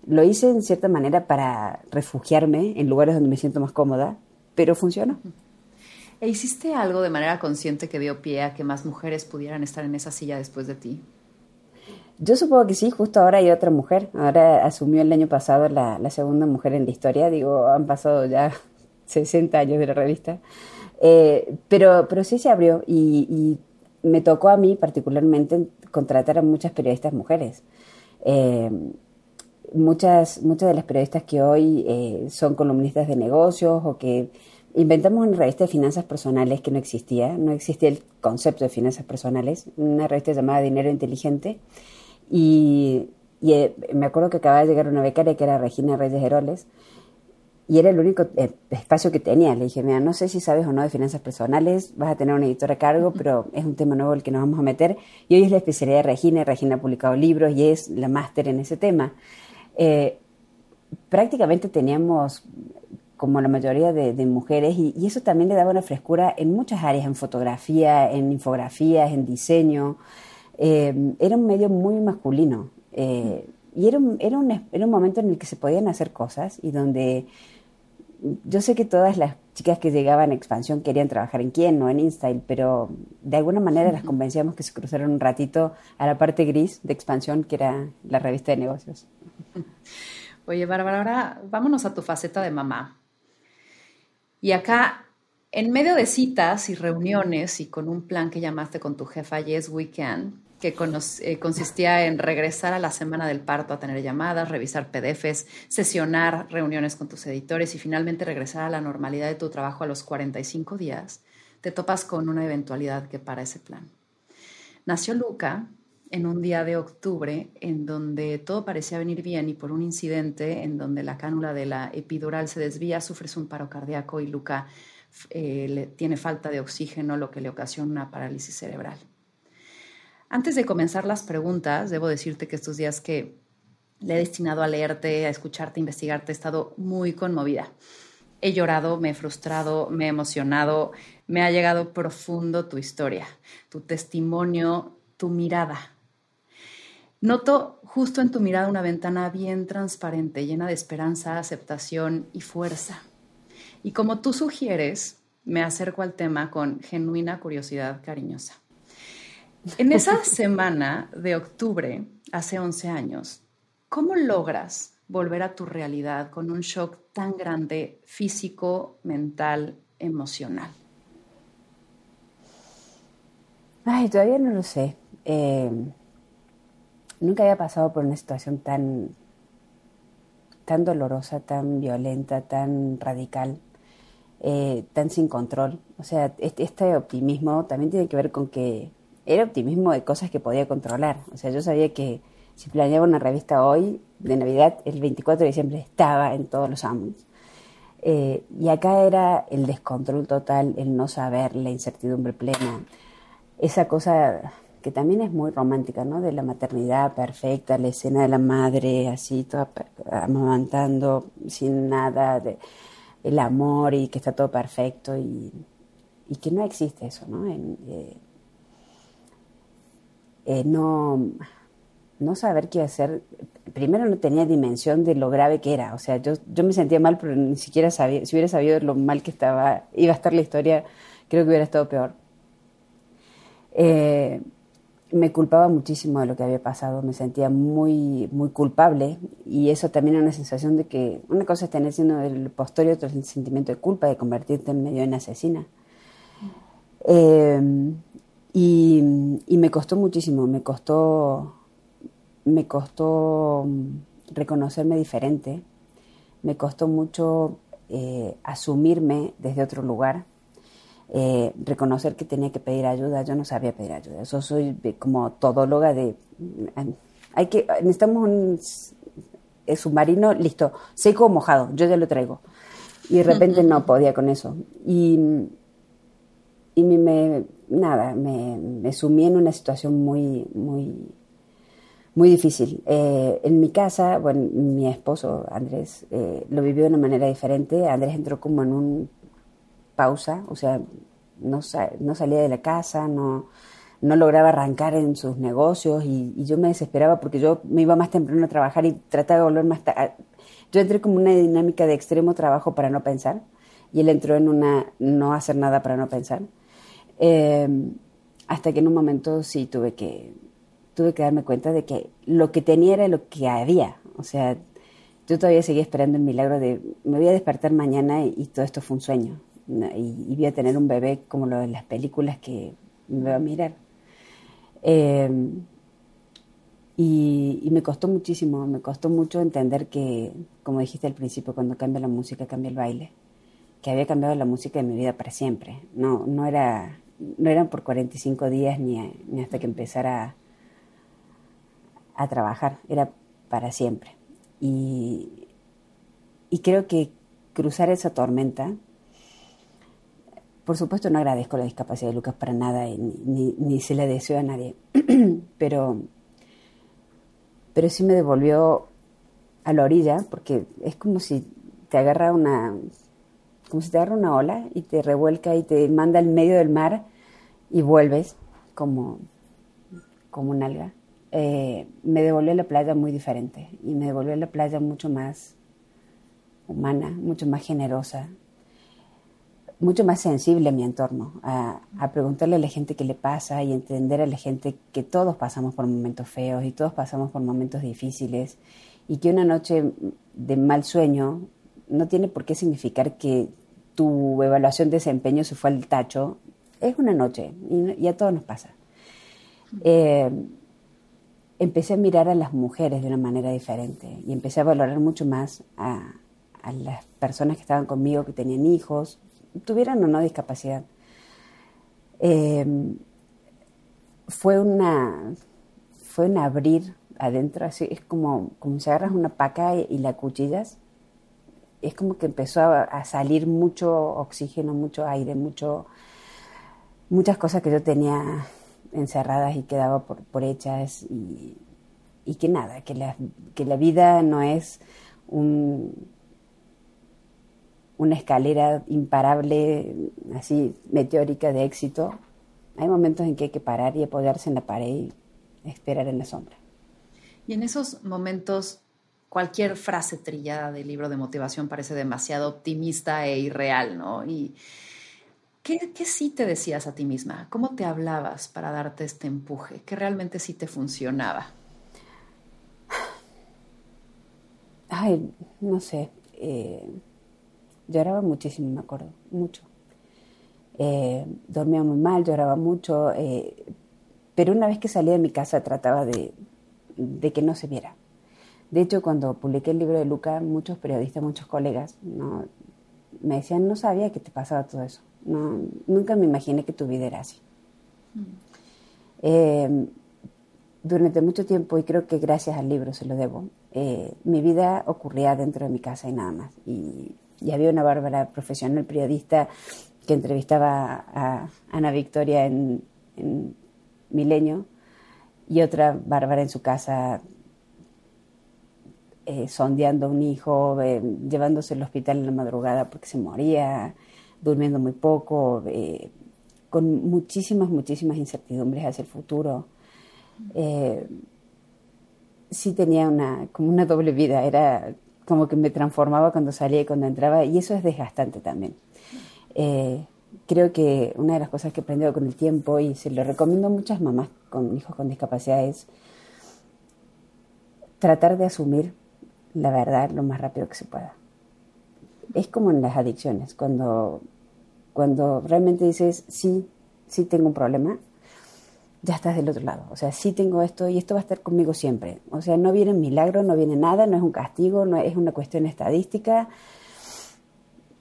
Lo hice en cierta manera para refugiarme en lugares donde me siento más cómoda, pero funcionó. ¿E hiciste algo de manera consciente que dio pie a que más mujeres pudieran estar en esa silla después de ti? Yo supongo que sí, justo ahora hay otra mujer. Ahora asumió el año pasado la, segunda mujer en la historia. Digo, han pasado ya [LAUGHS] 60 años de la revista. Eh, pero, pero sí se abrió y, y me tocó a mí particularmente contratar a muchas periodistas mujeres. Eh, muchas, muchas de las periodistas que hoy eh, son columnistas de negocios o que inventamos una revista de finanzas personales que no existía, no existía el concepto de finanzas personales, una revista llamada Dinero Inteligente. Y, eh, me acuerdo que acababa de llegar una becaria que era Regina Reyes Heroles y era el único eh, espacio que tenía. Le dije, mira, no sé si sabes o no de finanzas personales, vas a tener una editora a cargo, pero es un tema nuevo el que nos vamos a meter. Y hoy es la especialidad de Regina, Regina ha publicado libros y es la máster en ese tema. Eh, prácticamente teníamos como la mayoría de, mujeres, y, eso también le daba una frescura en muchas áreas, en fotografía, en infografías, en diseño. Eh, era un medio muy masculino. Eh, y era un, era, un, era un momento en el que se podían hacer cosas y donde yo sé que todas las chicas que llegaban a Expansión querían trabajar en quién, no en InStyle, pero de alguna manera las convencíamos que se cruzaron un ratito a la parte gris de Expansión, que era la revista de negocios. Oye, Bárbara, ahora vámonos a tu faceta de mamá. Y acá, en medio de citas y reuniones y con un plan que llamaste con tu jefa Yes We Can, que eh, consistía en regresar a la semana del parto a tener llamadas, revisar PDFs, sesionar reuniones con tus editores y finalmente regresar a la normalidad de tu trabajo a los 45 días, te topas con una eventualidad que para ese plan. Nació Luca en un día de octubre en donde todo parecía venir bien y por un incidente en donde la cánula de la epidural se desvía, sufres un paro cardíaco y Luca eh, tiene falta de oxígeno, lo que le ocasiona una parálisis cerebral. Antes de comenzar las preguntas, debo decirte que estos días que le he destinado a leerte, a escucharte, a investigarte, he estado muy conmovida. He llorado, me he frustrado, me he emocionado, me ha llegado profundo tu historia, tu testimonio, tu mirada. Noto justo en tu mirada una ventana bien transparente, llena de esperanza, aceptación y fuerza. Y como tú sugieres, me acerco al tema con genuina curiosidad cariñosa. [LAUGHS] En esa semana de octubre, hace 11 años, ¿cómo logras volver a tu realidad con un shock tan grande físico, mental, emocional? Ay, todavía no lo sé. Eh, nunca había pasado por una situación tan, tan dolorosa, tan violenta, tan radical, eh, tan sin control. O sea, este, este optimismo también tiene que ver con que era optimismo de cosas que podía controlar. O sea, yo sabía que si planeaba una revista hoy, de Navidad, el 24 de diciembre estaba en todos los ámbitos. Eh, y acá era el descontrol total, el no saber, la incertidumbre plena. Esa cosa que también es muy romántica, ¿no? De la maternidad perfecta, la escena de la madre así, toda amamantando, sin nada, de, el amor y que está todo perfecto y, que no existe eso, ¿no? Eh, eh, no, no saber qué hacer. Primero no tenía dimensión de lo grave que era. O sea, yo, yo me sentía mal, pero ni siquiera sabía, si hubiera sabido lo mal que estaba, iba a estar la historia, creo que hubiera estado peor. Eh, me culpaba muchísimo de lo que había pasado, me sentía muy, muy culpable y eso también era una sensación de que una cosa es tener siendo el postor y otra es el sentimiento de culpa de convertirte en medio en asesina. Eh, y, me costó muchísimo, me costó, me costó mm, reconocerme diferente, me costó mucho eh, asumirme desde otro lugar, eh, reconocer que tenía que pedir ayuda, yo no sabía pedir ayuda, yo soy como todóloga de, mm, hay que, necesitamos un submarino, listo, seco o mojado, yo ya lo traigo. Y de repente no podía con eso. Y, y me, nada, me, sumí en una situación muy, muy, muy difícil. Eh, en mi casa, bueno, mi esposo Andrés eh, lo vivió de una manera diferente. Andrés entró como en un pausa, o sea, no, no salía de la casa, no, no lograba arrancar en sus negocios y, yo me desesperaba porque yo me iba más temprano a trabajar y trataba de volver más tarde. Yo entré como una dinámica de extremo trabajo para no pensar y él entró en una no hacer nada para no pensar. Em, hasta que en un momento sí tuve que, tuve que darme cuenta de que lo que tenía era lo que había. O sea, yo todavía seguía esperando el milagro de me voy a despertar mañana y, todo esto fue un sueño. Y, voy a tener un bebé como lo de las películas que me va a mirar. Em, y, y, me costó muchísimo, me costó mucho entender que, como dijiste al principio, cuando cambia la música, cambia el baile, que había cambiado la música de mi vida para siempre. No, no era no eran por 45 días ni, ni hasta que empezara a, trabajar, era para siempre. Y, y creo que cruzar esa tormenta, por supuesto no agradezco la discapacidad de Lucas para nada, ni, ni, se la deseo a nadie, [CLEARS THROAT] pero, pero sí me devolvió a la orilla, porque es como si te agarra una, como si te agarra una ola y te revuelca y te manda al medio del mar y vuelves como, como un alga. Eh, me devolvió a la playa muy diferente y me devolvió a la playa mucho más humana, mucho más generosa, mucho más sensible a mi entorno, a, preguntarle a la gente qué le pasa y entender a la gente que todos pasamos por momentos feos y todos pasamos por momentos difíciles y que una noche de mal sueño no tiene por qué significar que tu evaluación de desempeño se fue al tacho. Es una noche y, a todos nos pasa. Eh, empecé a mirar a las mujeres de una manera diferente y empecé a valorar mucho más a, a las personas que estaban conmigo, que tenían hijos, tuvieran o no discapacidad. Em, fue una fue un abrir adentro, así es como, como si agarras una paca y, la cuchillas. Es como que empezó a, salir mucho oxígeno, mucho aire, mucho muchas cosas que yo tenía encerradas y quedaba por, hechas y, y que nada, que la, que la vida no es un, una escalera imparable, así meteórica de éxito, hay momentos en que hay que parar y apoyarse en la pared y esperar en la sombra. Y en esos momentos, cualquier frase trillada del libro de motivación parece demasiado optimista e irreal, ¿no? ¿Qué, ¿qué, sí te decías a ti misma? ¿Cómo te hablabas para darte este empuje? ¿Qué realmente sí te funcionaba? Ay, no sé. Eh, Lloraba muchísimo, me acuerdo, mucho. Eh, dormía muy mal, lloraba mucho, eh, pero una vez que salía de mi casa trataba de, que no se viera. De hecho, cuando publiqué el libro de Luca, muchos periodistas, muchos colegas ¿no? me decían, no sabía que te pasaba todo eso. No, nunca me imaginé que tu vida era así. Mm. Eh, durante mucho tiempo, y creo que gracias al libro se lo debo, mi vida ocurría dentro de mi casa y nada más. Y y había una Bárbara profesional periodista que entrevistaba a Ana Victoria en, Milenio y otra Bárbara en su casa eh, sondeando a un hijo, eh, llevándose al hospital en la madrugada porque se moría, durmiendo muy poco, eh, con muchísimas, muchísimas incertidumbres hacia el futuro. sí tenía una, como una doble vida, era como que me transformaba cuando salía y cuando entraba, y eso es desgastante también. Eh, creo que una de las cosas que he aprendido con el tiempo, y se lo recomiendo a muchas mamás con hijos con discapacidad, es tratar de asumir la verdad lo más rápido que se pueda. Es como en las adicciones, cuando, cuando realmente dices, sí, sí tengo un problema, ya estás del otro lado. O sea, sí tengo esto y esto va a estar conmigo siempre. O sea, no viene milagro, no viene nada, no es un castigo, no es una cuestión estadística.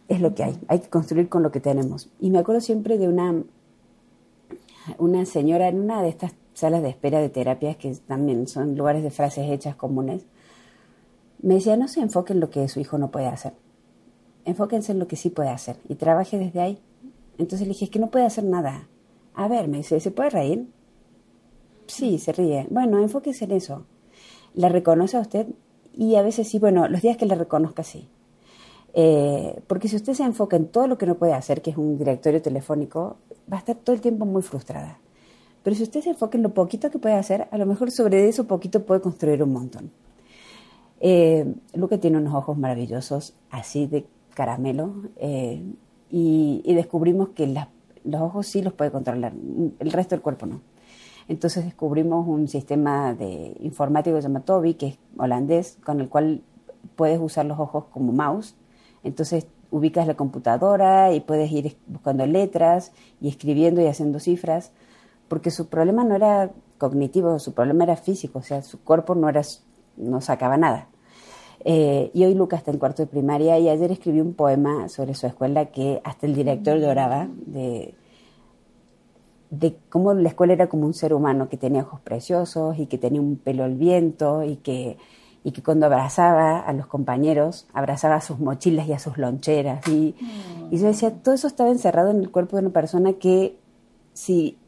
Es lo que hay. Hay que construir con lo que tenemos. Y me acuerdo siempre de una, una señora en una de estas salas de espera de terapias, que también son lugares de frases hechas comunes. Me decía, no se enfoque en lo que su hijo no puede hacer. Enfóquense en lo que sí puede hacer y trabaje desde ahí. Entonces le dije, es que no puede hacer nada. A ver, me dice, ¿se puede reír? Sí, se ríe. Bueno, enfóquese en eso. ¿La reconoce a usted? Y a veces sí, bueno, los días que la reconozca sí. Eh, porque si usted se enfoca en todo lo que no puede hacer, que es un directorio telefónico, va a estar todo el tiempo muy frustrada. Pero si usted se enfoca en lo poquito que puede hacer, a lo mejor sobre eso poquito puede construir un montón. Eh, Luca tiene unos ojos maravillosos, así de caramelo, eh, y, descubrimos que los ojos sí los puede controlar, el resto del cuerpo no. Entonces descubrimos un sistema de informático que Toby, que es holandés, con el cual puedes usar los ojos como mouse. Entonces ubicas la computadora y puedes ir buscando letras y escribiendo y haciendo cifras, porque su problema no era cognitivo, su problema era físico, o sea, su cuerpo no, era, no sacaba nada. Eh, y hoy Lucas está en cuarto de primaria y ayer escribió un poema sobre su escuela que hasta el director lloraba de, de cómo la escuela era como un ser humano que tenía ojos preciosos y que tenía un pelo al viento y que, y que cuando abrazaba a los compañeros, abrazaba a sus mochilas y a sus loncheras. Y, y yo decía, todo eso estaba encerrado en el cuerpo de una persona que, si,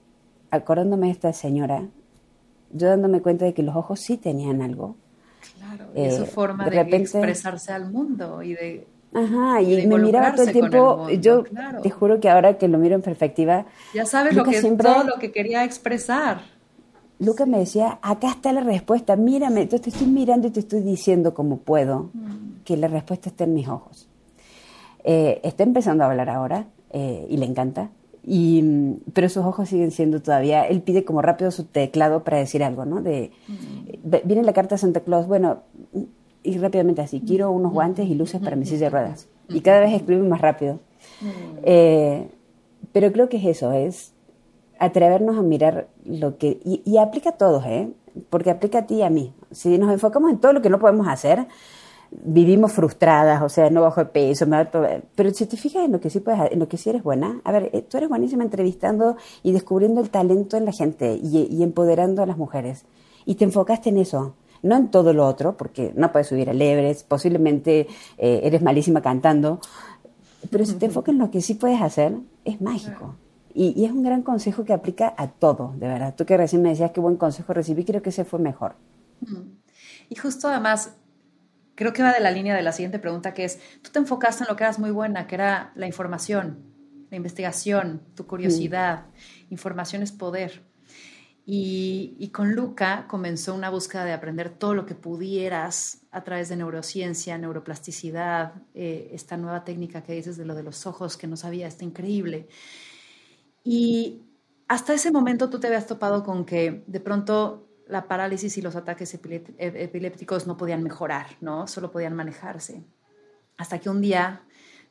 acordándome de esta señora, yo dándome cuenta de que los ojos sí tenían algo. Claro, y su eh, forma de, expresarse al mundo y de Ajá, y, me miraba todo el tiempo. yo te juro que ahora que lo miro en perspectiva. Ya sabes lo que todo lo que quería expresar. Lucas me decía, acá está la respuesta, mírame, yo te estoy mirando y te estoy diciendo como puedo mm. que la respuesta está en mis ojos. Eh, está empezando a hablar ahora eh, y le encanta, y, pero sus ojos siguen siendo todavía, él pide como rápido su teclado para decir algo, ¿no? De. Viene la carta de Santa Claus, bueno, y rápidamente así, quiero unos guantes y luces para mi silla de ruedas. Y cada vez escribe más rápido. Eh, pero creo que es eso, es atrevernos a mirar lo que... Y, aplica a todos, ¿eh? Porque aplica a ti y a mí. Si nos enfocamos en todo lo que no podemos hacer, vivimos frustradas, o sea, no bajo de peso, pero si te fijas en lo que sí puedes, en lo que sí eres buena, a ver, eh, tú eres buenísima entrevistando y descubriendo el talento en la gente y, empoderando a las mujeres. Y te enfocaste en eso, no en todo lo otro, porque no puedes subir al Everest, posiblemente eh, eres malísima cantando, pero si te enfocas en lo que sí puedes hacer, es mágico. Y, es un gran consejo que aplica a todo, de verdad. Tú que recién me decías qué buen consejo recibí, creo que ese fue mejor. Y justo además, creo que va de la línea de la siguiente pregunta, que es, tú te enfocaste en lo que eras muy buena, que era la información, la investigación, tu curiosidad. Información es poder. Y, con Luca comenzó una búsqueda de aprender todo lo que pudieras a través de neurociencia, neuroplasticidad, eh, esta nueva técnica que dices de lo de los ojos, que no sabía, está increíble. Y hasta ese momento tú te habías topado con que de pronto la parálisis y los ataques epilépticos no podían mejorar, ¿no? Solo podían manejarse. Hasta que un día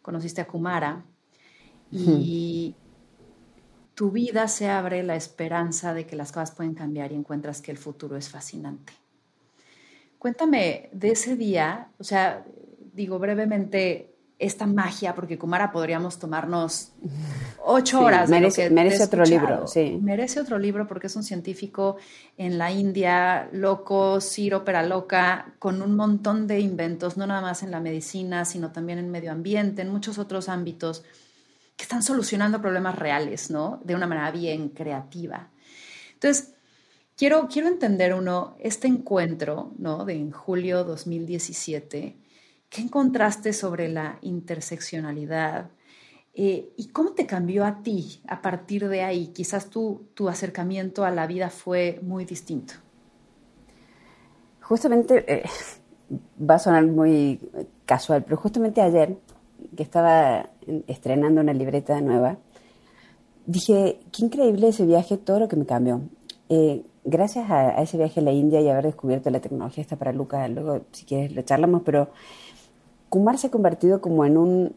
conociste a Kumara y tu vida se abre la esperanza de que las cosas pueden cambiar y encuentras que el futuro es fascinante. Cuéntame de ese día, o sea, digo brevemente, esta magia, porque Kumara podríamos tomarnos ocho horas. Merece, merece otro libro, sí. Merece otro libro porque es un científico en la India, loco, Ciro loca, con un montón de inventos, no nada más en la medicina, sino también en medio ambiente, en muchos otros ámbitos, que están solucionando problemas reales, ¿no? De una manera bien creativa. Entonces, quiero, quiero entender uno, este encuentro, ¿no? De en julio 2017 ¿Qué encontraste sobre la interseccionalidad? Eh, ¿Y cómo te cambió a ti a partir de ahí? Quizás tu, tu acercamiento a la vida fue muy distinto. Justamente, eh, va a sonar muy casual, pero justamente ayer, que estaba estrenando una libreta nueva, dije, qué increíble ese viaje, todo lo que me cambió. Eh, gracias a, a, ese viaje a la India y haber descubierto la tecnología esta para Luca, luego si quieres lo charlamos, pero Kumar se ha convertido como en un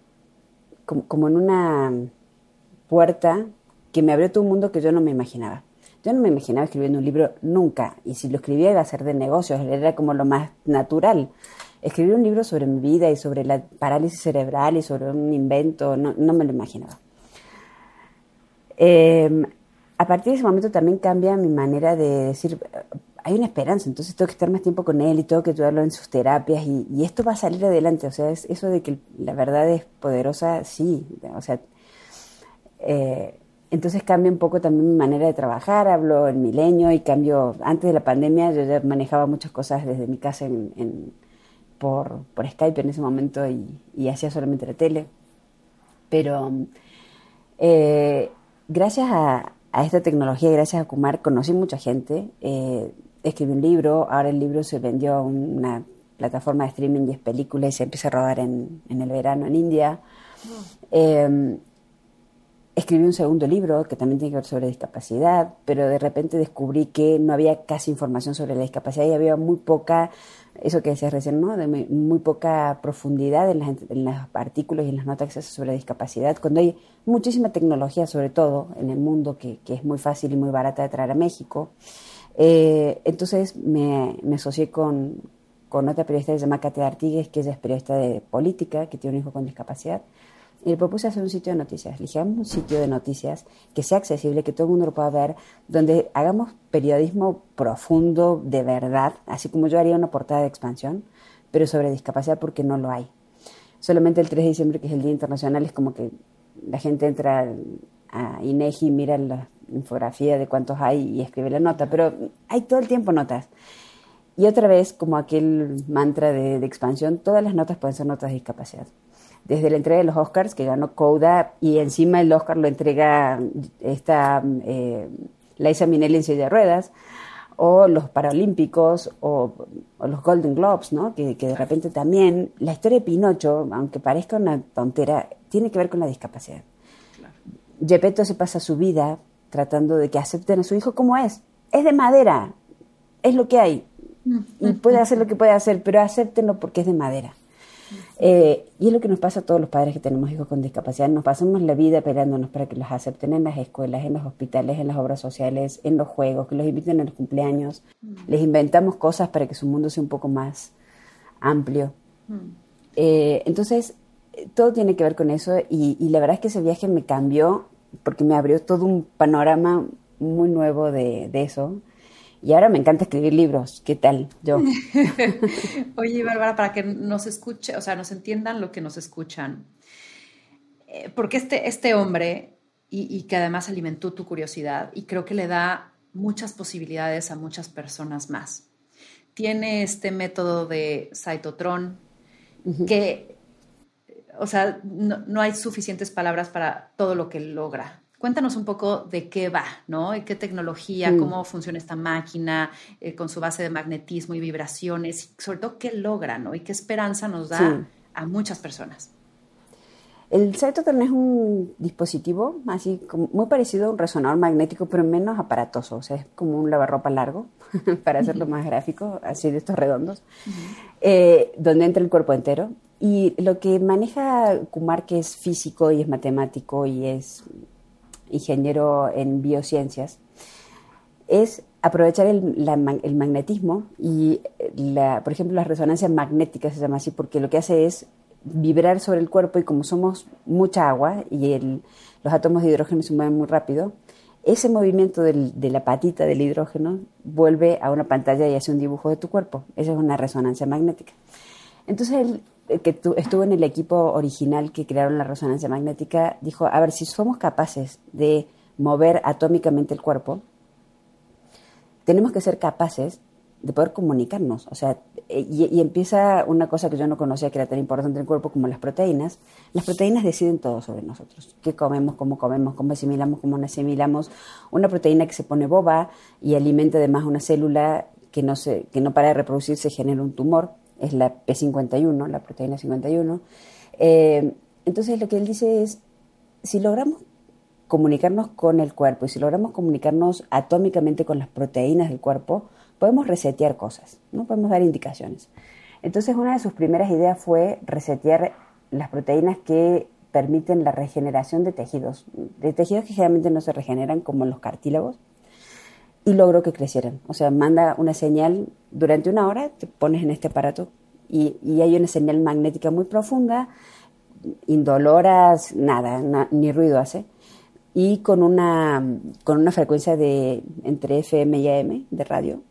como, en una puerta que me abrió todo un mundo que yo no me imaginaba. Yo no me imaginaba escribiendo un libro nunca, y si lo escribía iba a ser de negocios, era como lo más natural. Escribir un libro sobre mi vida y sobre la parálisis cerebral y sobre un invento, no, me lo imaginaba. Em, a partir de ese momento también cambia mi manera de decir, hay una esperanza, entonces tengo que estar más tiempo con él y tengo que ayudarlo en sus terapias y, esto va a salir adelante, o sea, es eso de que la verdad es poderosa, sí, o sea, eh, entonces cambia un poco también mi manera de trabajar, hablo en milenio y cambio, antes de la pandemia yo ya manejaba muchas cosas desde mi casa en, por, por, Skype en ese momento y, hacía solamente la tele, pero eh, gracias a, a esta tecnología, gracias a Kumar, conocí mucha gente. Eh, escribí un libro, ahora el libro se vendió a una plataforma de streaming y es película y se empieza a rodar en, el verano en India. Em, escribí un segundo libro que también tiene que ver sobre discapacidad, pero de repente descubrí que no había casi información sobre la discapacidad y había muy poca, eso que decías recién, ¿no? De muy, poca profundidad en, en, los artículos y en las notas sobre discapacidad, cuando hay muchísima tecnología, sobre todo en el mundo, que, que es muy fácil y muy barata de traer a México. Eh, entonces me, me asocié con, con, otra periodista que se llama Katia Artigues, que ella es periodista de política, que tiene un hijo con discapacidad. Y le propuse hacer un sitio de noticias. Le dije, hagamos un sitio de noticias que sea accesible, que todo el mundo lo pueda ver, donde hagamos periodismo profundo, de verdad, así como yo haría una portada de expansión, pero sobre discapacidad porque no lo hay. Solamente el 3 de diciembre, que es el Día Internacional, es como que la gente entra a INEGI, mira la infografía de cuántos hay y escribe la nota, pero hay todo el tiempo notas. Y otra vez, como aquel mantra de, expansión, todas las notas pueden ser notas de discapacidad. desde la entrega de los Oscars, que ganó Coda, y encima el Oscar lo entrega esta eh, Liza Minnelli en silla de ruedas, o los Paralímpicos, o, los Golden Globes, ¿no? Que, de repente también, la historia de Pinocho, aunque parezca una tontera, tiene que ver con la discapacidad. Gepetto se pasa su vida tratando de que acepten a su hijo como es. Es de madera, es lo que hay, y puede hacer lo que puede hacer, pero acéptenlo porque es de madera. Eh, y es lo que nos pasa a todos los padres que tenemos hijos con discapacidad. Nos pasamos la vida peleándonos para que los acepten en las escuelas, en los hospitales, en las obras sociales, en los juegos, que los inviten a los cumpleaños. Les inventamos cosas para que su mundo sea un poco más amplio. Eh, entonces, todo tiene que ver con eso y, la verdad es que ese viaje me cambió porque me abrió todo un panorama muy nuevo de, de eso. Y ahora me encanta escribir libros. ¿Qué tal? Yo. [LAUGHS] [LAUGHS] Oye, Bárbara, para que nos escuche, o sea, nos entiendan lo que nos escuchan. Eh, porque este, este hombre, y, que además alimentó tu curiosidad, y creo que le da muchas posibilidades a muchas personas más. Tiene este método de Saitotron, que, o sea, no, no hay suficientes palabras para todo lo que logra. Cuéntanos un poco de qué va, ¿no? Y qué tecnología, mm. cómo funciona esta máquina eh, con su base de magnetismo y vibraciones, y sobre todo qué logra, ¿no? Y qué esperanza nos da a muchas personas. El Cytotron es un dispositivo así como muy parecido a un resonador magnético, pero menos aparatoso. O sea, es como un lavarropa largo, [LAUGHS] para hacerlo más gráfico, así de estos redondos, eh, donde entra el cuerpo entero. Y lo que maneja Kumar, que es físico y es matemático y es ingeniero en biociencias, es aprovechar el, magnetismo y, la, por ejemplo, la resonancia magnética se llama así porque lo que hace es vibrar sobre el cuerpo y como somos mucha agua y los átomos de hidrógeno se mueven muy rápido, ese movimiento de la patita del hidrógeno vuelve a una pantalla y hace un dibujo de tu cuerpo. Esa es una resonancia magnética. Entonces él que estuvo en el equipo original que crearon la resonancia magnética, dijo, a ver, si somos capaces de mover atómicamente el cuerpo, tenemos que ser capaces de poder comunicarnos. O sea, y, empieza una cosa que yo no conocía que era tan importante en el cuerpo como las proteínas. Las proteínas deciden todo sobre nosotros. ¿Qué comemos, cómo comemos, cómo asimilamos, cómo no asimilamos? Una proteína que se pone boba y alimenta además una célula que no, se, que no para de reproducirse genera un tumor es la P51, la proteína 51. Eh, entonces lo que él dice es, si logramos comunicarnos con el cuerpo y si logramos comunicarnos atómicamente con las proteínas del cuerpo, podemos resetear cosas, ¿no? Podemos dar indicaciones. Entonces una de sus primeras ideas fue resetear las proteínas que permiten la regeneración de tejidos, de tejidos que generalmente no se regeneran como los cartílagos, y logró que crecieran. O sea, manda una señal durante una hora, te pones en este aparato y, hay una señal magnética muy profunda, indoloras, nada, ni ruido hace, y con una, con una frecuencia de entre FM y AM de radio.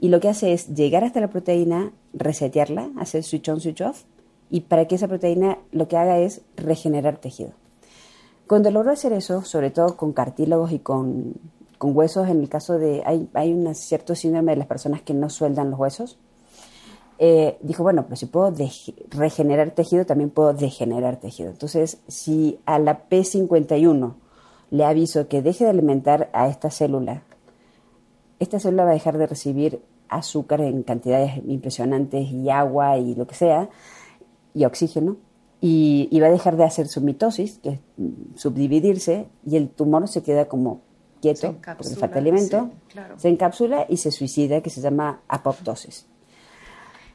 Y lo que hace es llegar hasta la proteína, resetearla, hacer switch on, switch off, y para que esa proteína lo que haga es regenerar tejido. Cuando logró hacer eso, sobre todo con cartílagos y con con huesos, en el caso de, hay, hay un cierto síndrome de las personas que no sueldan los huesos, eh, dijo, bueno, pero si puedo regenerar tejido, también puedo degenerar tejido. Entonces, si a la P51 le aviso que deje de alimentar a esta célula, esta célula va a dejar de recibir azúcar en cantidades impresionantes y agua y lo que sea, y oxígeno, y, y va a dejar de hacer su mitosis, que es subdividirse, y el tumor se queda como quieto, porque falta alimento, se encapsula y se suicida, que se llama apoptosis.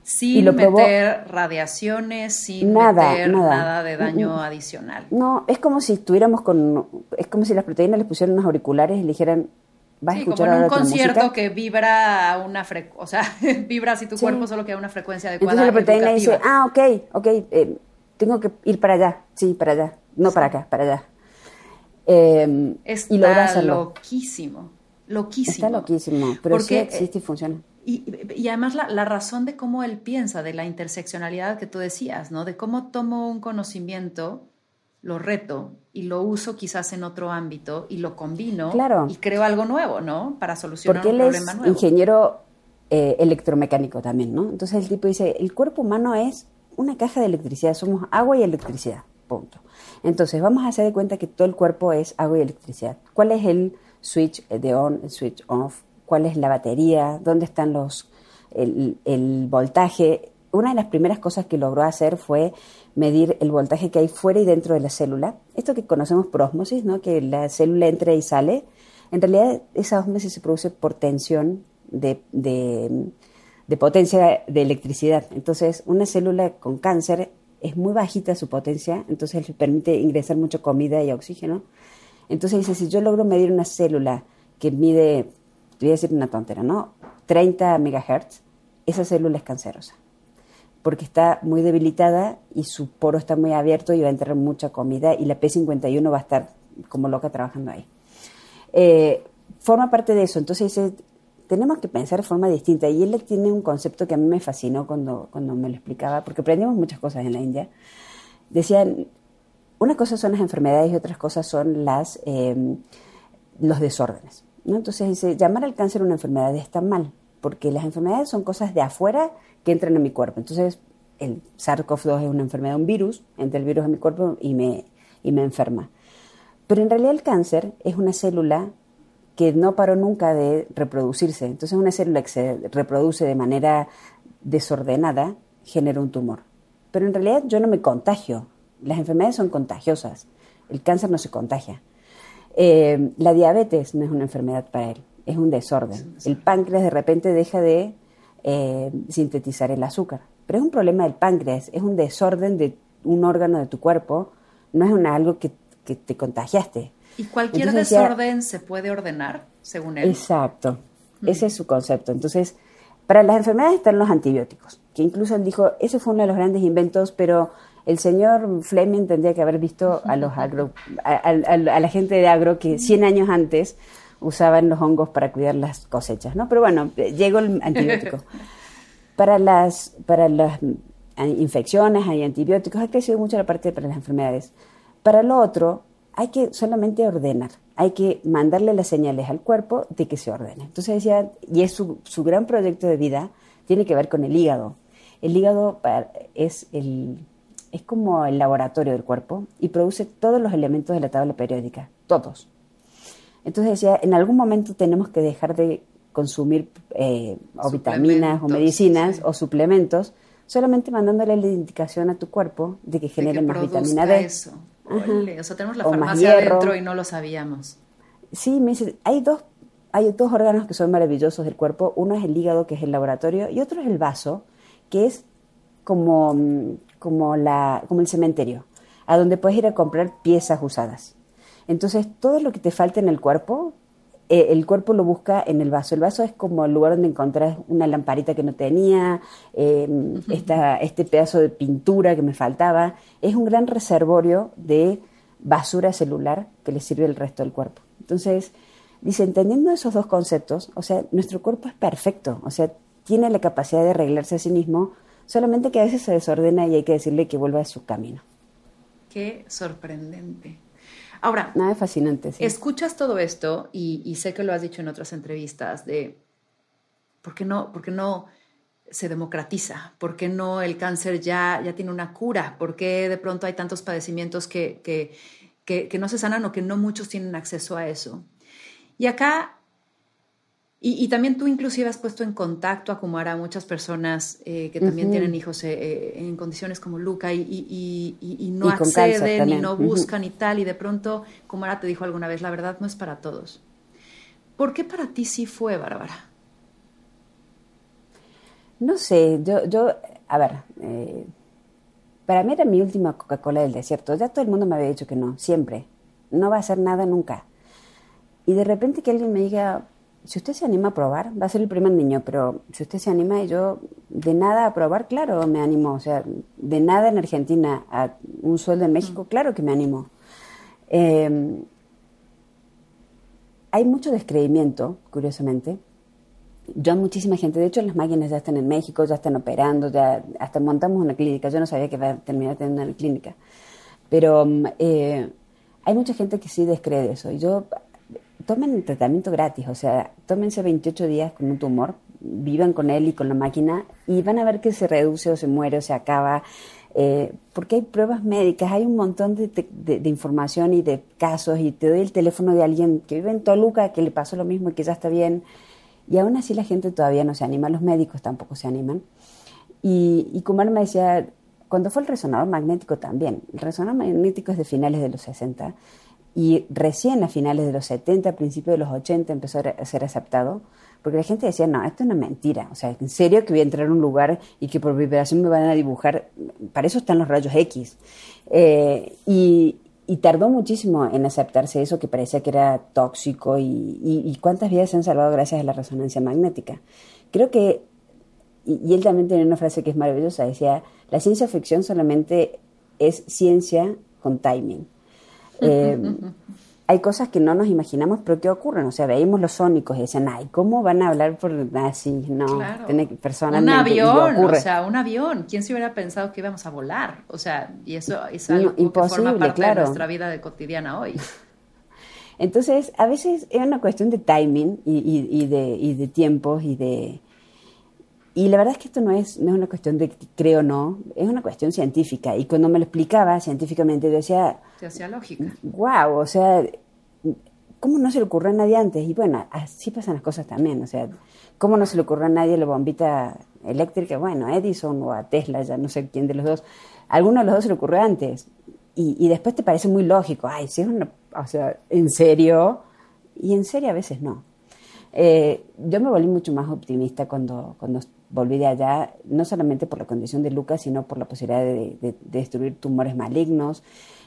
Sin meter radiaciones, sin nada, meter nada. de daño adicional. No, es como si estuviéramos con, es como si las proteínas les pusieran unos auriculares y le dijeran, vas a escuchar como en un concierto que vibra a una frecuencia, o sea, [LAUGHS] vibra si tu cuerpo solo que a una frecuencia adecuada. Entonces la proteína dice, ah, ok, ok, eh, tengo que ir para allá, sí, para allá, no para acá, para allá. Eh, Está loquísimo, loquísimo. Está loquísimo, pero Porque, sí existe y funciona. Y, además la, la, razón de cómo él piensa, de la interseccionalidad que tú decías, ¿no? De cómo tomo un conocimiento, lo reto y lo uso quizás en otro ámbito y lo combino y creo algo nuevo, ¿no? Para solucionar un problema nuevo. ingeniero eh, electromecánico también, ¿no? Entonces el tipo dice, el cuerpo humano es una caja de electricidad, somos agua y electricidad, punto. Entonces, vamos a hacer de cuenta que todo el cuerpo es agua y electricidad. ¿Cuál es el switch de on, el switch off? ¿Cuál es la batería? ¿Dónde están los el, voltaje? Una de las primeras cosas que logró hacer fue medir el voltaje que hay fuera y dentro de la célula. Esto que conocemos por osmosis, ¿no? que la célula entra y sale. En realidad, esa osmosis se produce por tensión de, de, potencia de electricidad. Entonces, una célula con cáncer es muy bajita su potencia, entonces le permite ingresar mucha comida y oxígeno. Entonces dice, si yo logro medir una célula que mide, te voy a decir una tontera, ¿no? 30 megahertz, esa célula es cancerosa porque está muy debilitada y su poro está muy abierto y va a entrar mucha comida y la P51 va a estar como loca trabajando ahí. Eh, forma parte de eso, entonces dice, tenemos que pensar de forma distinta y él tiene un concepto que a mí me fascinó cuando, cuando me lo explicaba, porque aprendimos muchas cosas en la India. Decían, una cosa son las enfermedades y otras cosas son las, eh, los desórdenes. ¿no? Entonces dice, llamar al cáncer una enfermedad está mal, porque las enfermedades son cosas de afuera que entran en mi cuerpo. Entonces, el SARS-CoV-2 es una enfermedad, un virus, entra el virus en mi cuerpo y me, y me enferma. Pero en realidad el cáncer es una célula que no paró nunca de reproducirse. Entonces, una célula que se reproduce de manera desordenada genera un tumor. Pero en realidad yo no me contagio. Las enfermedades son contagiosas. El cáncer no se contagia. Eh, la diabetes no es una enfermedad para él, es un desorden. El páncreas de repente deja de eh, sintetizar el azúcar. Pero es un problema del páncreas, es un desorden de un órgano de tu cuerpo, no es una, algo que, te contagiaste. ¿Y cualquier desorden se puede ordenar, según él? Exacto, ese es su concepto. Entonces, para las enfermedades están los antibióticos, que incluso él dijo, ese fue uno de los grandes inventos, pero el señor Fleming tendría que haber visto a los agro, a, la gente de agro que 100 años antes usaban los hongos para cuidar las cosechas, ¿no? Pero bueno, llegó el antibiótico. [LAUGHS] Para las, para las infecciones hay antibióticos, ha crecido mucho la parte para las enfermedades. Para lo otro, hay que solamente ordenar, hay que mandarle las señales al cuerpo de que se ordene. Entonces decía, y es su, su gran proyecto de vida, tiene que ver con el hígado. El hígado es, el, es como el laboratorio del cuerpo y produce todos los elementos de la tabla periódica, todos. Entonces decía, en algún momento tenemos que dejar de consumir eh, o vitaminas o medicinas o suplementos, solamente mandándole la indicación a tu cuerpo de que genere más vitamina D. Eso. O sea, tenemos la farmacia adentro y no lo sabíamos. Sí, me dice, hay dos, hay dos órganos que son maravillosos del cuerpo. Uno es el hígado, que es el laboratorio, y otro es el vaso, que es como, como, la, como el cementerio, a donde puedes ir a comprar piezas usadas. Entonces, todo lo que te falta en el cuerpo, eh, el cuerpo lo busca en el vaso. El vaso es como el lugar donde encontrás una lamparita que no tenía, em, este pedazo de pintura que me faltaba. Es un gran reservorio de basura celular que le sirve al resto del cuerpo. Entonces, dice, entendiendo esos dos conceptos, o sea, nuestro cuerpo es perfecto, o sea, tiene la capacidad de arreglarse a sí mismo, solamente que a veces se desordena y hay que decirle que vuelva a su camino. Qué sorprendente. Ahora, nada fascinante. Escuchas todo esto y, sé que lo has dicho en otras entrevistas de por qué no, por no se democratiza, por qué no el cáncer ya, ya tiene una cura, por qué de pronto hay tantos padecimientos que, que, que no se sanan o que no muchos tienen acceso a eso. Y acá y, también tú inclusive has puesto en contacto a Kumara a muchas personas eh, que también tienen hijos eh, eh, en condiciones como Luca y, no acceden y no buscan y tal. Y de pronto Kumara te dijo alguna vez, la verdad no es para todos. ¿Por qué para ti sí fue, Bárbara? No sé, yo, yo a ver, para mí era mi última Coca-Cola del desierto. Ya todo el mundo me había dicho que no, siempre. No va a ser nada nunca. Y de repente que alguien me diga, si usted se anima a probar, va a ser el primer niño, pero si usted se anima y yo de nada a probar, claro, me animo. O sea, de nada en Argentina a un sueldo en México, claro que me animo. Em, hay mucho descreimiento, curiosamente. Yo, muchísima gente, de hecho las máquinas ya están en México, ya están operando, ya hasta montamos una clínica. Yo no sabía que iba a terminar teniendo una clínica. Pero mm, eh, hay mucha gente que sí descree eso. Y yo tomen el tratamiento gratis, o sea, tómense 28 días con un tumor, vivan con él y con la máquina y van a ver que se reduce o se muere o se acaba. Eh, porque hay pruebas médicas, hay un montón de, de, información y de casos y te doy el teléfono de alguien que vive en Toluca, que le pasó lo mismo y que ya está bien. Y aún así la gente todavía no se anima, los médicos tampoco se animan. Y, y Kumar me decía, cuando fue el resonador magnético también, el resonador magnético es de finales de los 60 y recién a finales de los 70, principios de los 80 empezó a ser aceptado, porque la gente decía, no, esto es una mentira, o sea, en serio que voy a entrar a un lugar y que por vibración me van a dibujar, para eso están los rayos X. Eh, y, tardó muchísimo en aceptarse eso que parecía que era tóxico y, y, cuántas vidas se han salvado gracias a la resonancia magnética. Creo que, y, él también tenía una frase que es maravillosa, decía, la ciencia ficción solamente es ciencia con timing. Eh, [LAUGHS] hay cosas que no nos imaginamos, pero que ocurren. O sea, veíamos los sónicos y decían, ay, ¿cómo van a hablar por así? No, claro. personas. Un avión, o sea, un avión. ¿Quién se hubiera pensado que íbamos a volar? O sea, y eso es algo que forma parte de nuestra vida de cotidiana hoy. [LAUGHS] Entonces, a veces es una cuestión de timing y, y, de, y de tiempos y de y la verdad es que esto no es, no es una cuestión de creo o no, es una cuestión científica. Y cuando me lo explicaba científicamente, yo decía... Te hacía lógica. Wow, o sea, ¿cómo no se le ocurrió a nadie antes? Y bueno, así pasan las cosas también. O sea, ¿cómo no se le ocurrió a nadie la bombita eléctrica? Bueno, a Edison o a Tesla, ya no sé quién de los dos. alguno de los dos se le ocurrió antes. Y, y después te parece muy lógico. Ay, si es una... O sea, ¿en serio? Y en serio a veces no. Eh, yo me volví mucho más optimista cuando, cuando volví de allá, no solamente por la condición de Lucas, sino por la posibilidad de, destruir tumores malignos,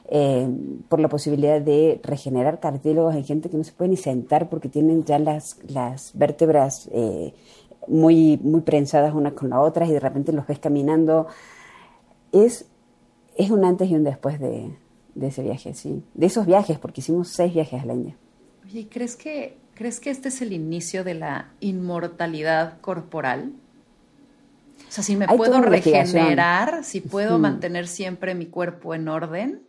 eh, por la posibilidad de regenerar cartílagos en gente que no se puede ni sentar porque tienen ya las, las vértebras eh, muy, muy prensadas una con la otra y de repente los ves caminando. Es, es un antes y un después de, de ese viaje, sí. De esos viajes, porque hicimos seis viajes a la India. Oye, ¿crees que, ¿crees que este es el inicio de la inmortalidad corporal? O sea, si me puedo regenerar, si puedo mantener siempre mi cuerpo en orden,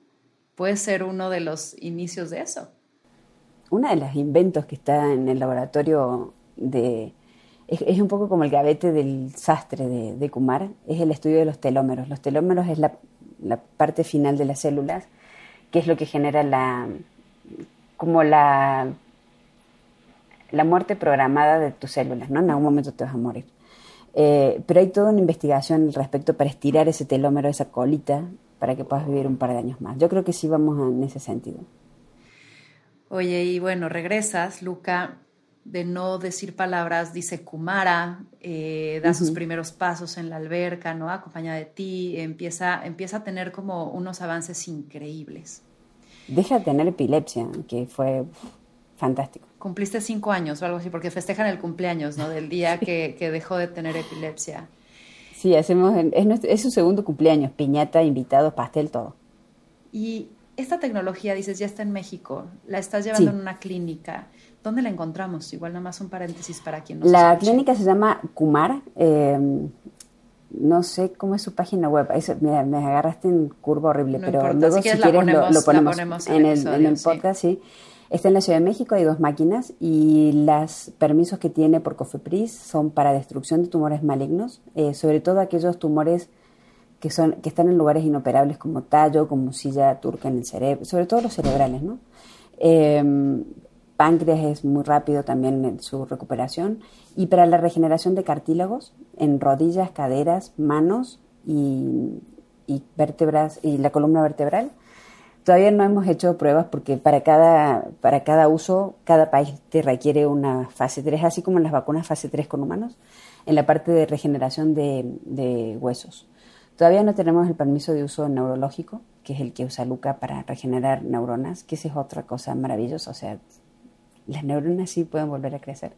puede ser uno de los inicios de eso. Uno de los inventos que está en el laboratorio de... Es, un poco como el gavete del sastre de, Kumar, es el estudio de los telómeros. Los telómeros es la, parte final de las células, que es lo que genera la... como la la muerte programada de tus células, ¿no? En algún momento te vas a morir. Eh, pero hay toda una investigación al respecto para estirar ese telómero, esa colita, para que puedas vivir un par de años más. Yo creo que sí vamos en ese sentido. Oye, y bueno, regresas, Luca, de no decir palabras, dice Kumara, eh, da sus primeros pasos en la alberca, ¿no? Acompaña de ti, empieza, empieza a tener como unos avances increíbles. Deja de tener epilepsia, que fue fantástico cumpliste cinco años o algo así, porque festejan el cumpleaños, ¿no? Del día que, dejó de tener epilepsia. Sí, hacemos, es, su segundo cumpleaños, piñata, invitados, pastel, todo. Y esta tecnología, dices, ya está en México, la estás llevando en una clínica. ¿Dónde la encontramos? Igual nada más un paréntesis para quien no La clínica se llama Kumar. Em, no sé cómo es su página web. mira, me agarraste en curva horrible, pero luego si, quieres lo, ponemos, en, el, en el podcast, sí. Está en la Ciudad de México, hay dos máquinas y los permisos que tiene por COFEPRIS son para destrucción de tumores malignos, eh, sobre todo aquellos tumores que, son, que están en lugares inoperables como tallo, como silla turca en el cerebro, sobre todo los cerebrales, ¿no? Em, páncreas es muy rápido también en su recuperación y para la regeneración de cartílagos en rodillas, caderas, manos y, y vértebras y la columna vertebral Todavía no hemos hecho pruebas porque para cada, para cada uso, cada país te requiere una fase 3, así como en las vacunas fase 3 con humanos, en la parte de regeneración de, huesos. Todavía no tenemos el permiso de uso neurológico, que es el que usa Luca para regenerar neuronas, que esa es otra cosa maravillosa. O sea, las neuronas sí pueden volver a crecer.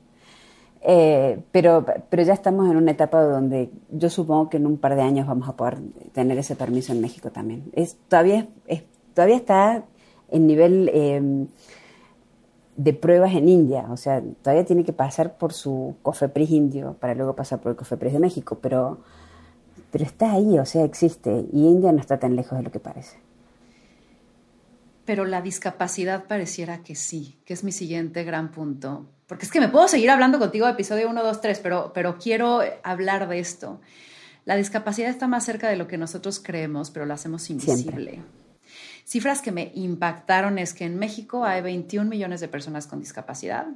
Eh, pero, pero ya estamos en una etapa donde yo supongo que en un par de años vamos a poder tener ese permiso en México también. Es, todavía es todavía está en nivel em, de pruebas en India, o sea, todavía tiene que pasar por su COFEPRIS indio para luego pasar por el COFEPRIS de México, pero, pero está ahí, o sea, existe, y India no está tan lejos de lo que parece. pero la discapacidad pareciera que sí, que es mi siguiente gran punto. Porque es que me puedo seguir hablando contigo de episodio 1, 2, 3, pero, pero quiero hablar de esto. La discapacidad está más cerca de lo que nosotros creemos, pero la hacemos invisible. Cifras que me impactaron es que en México hay 21 millones de personas con discapacidad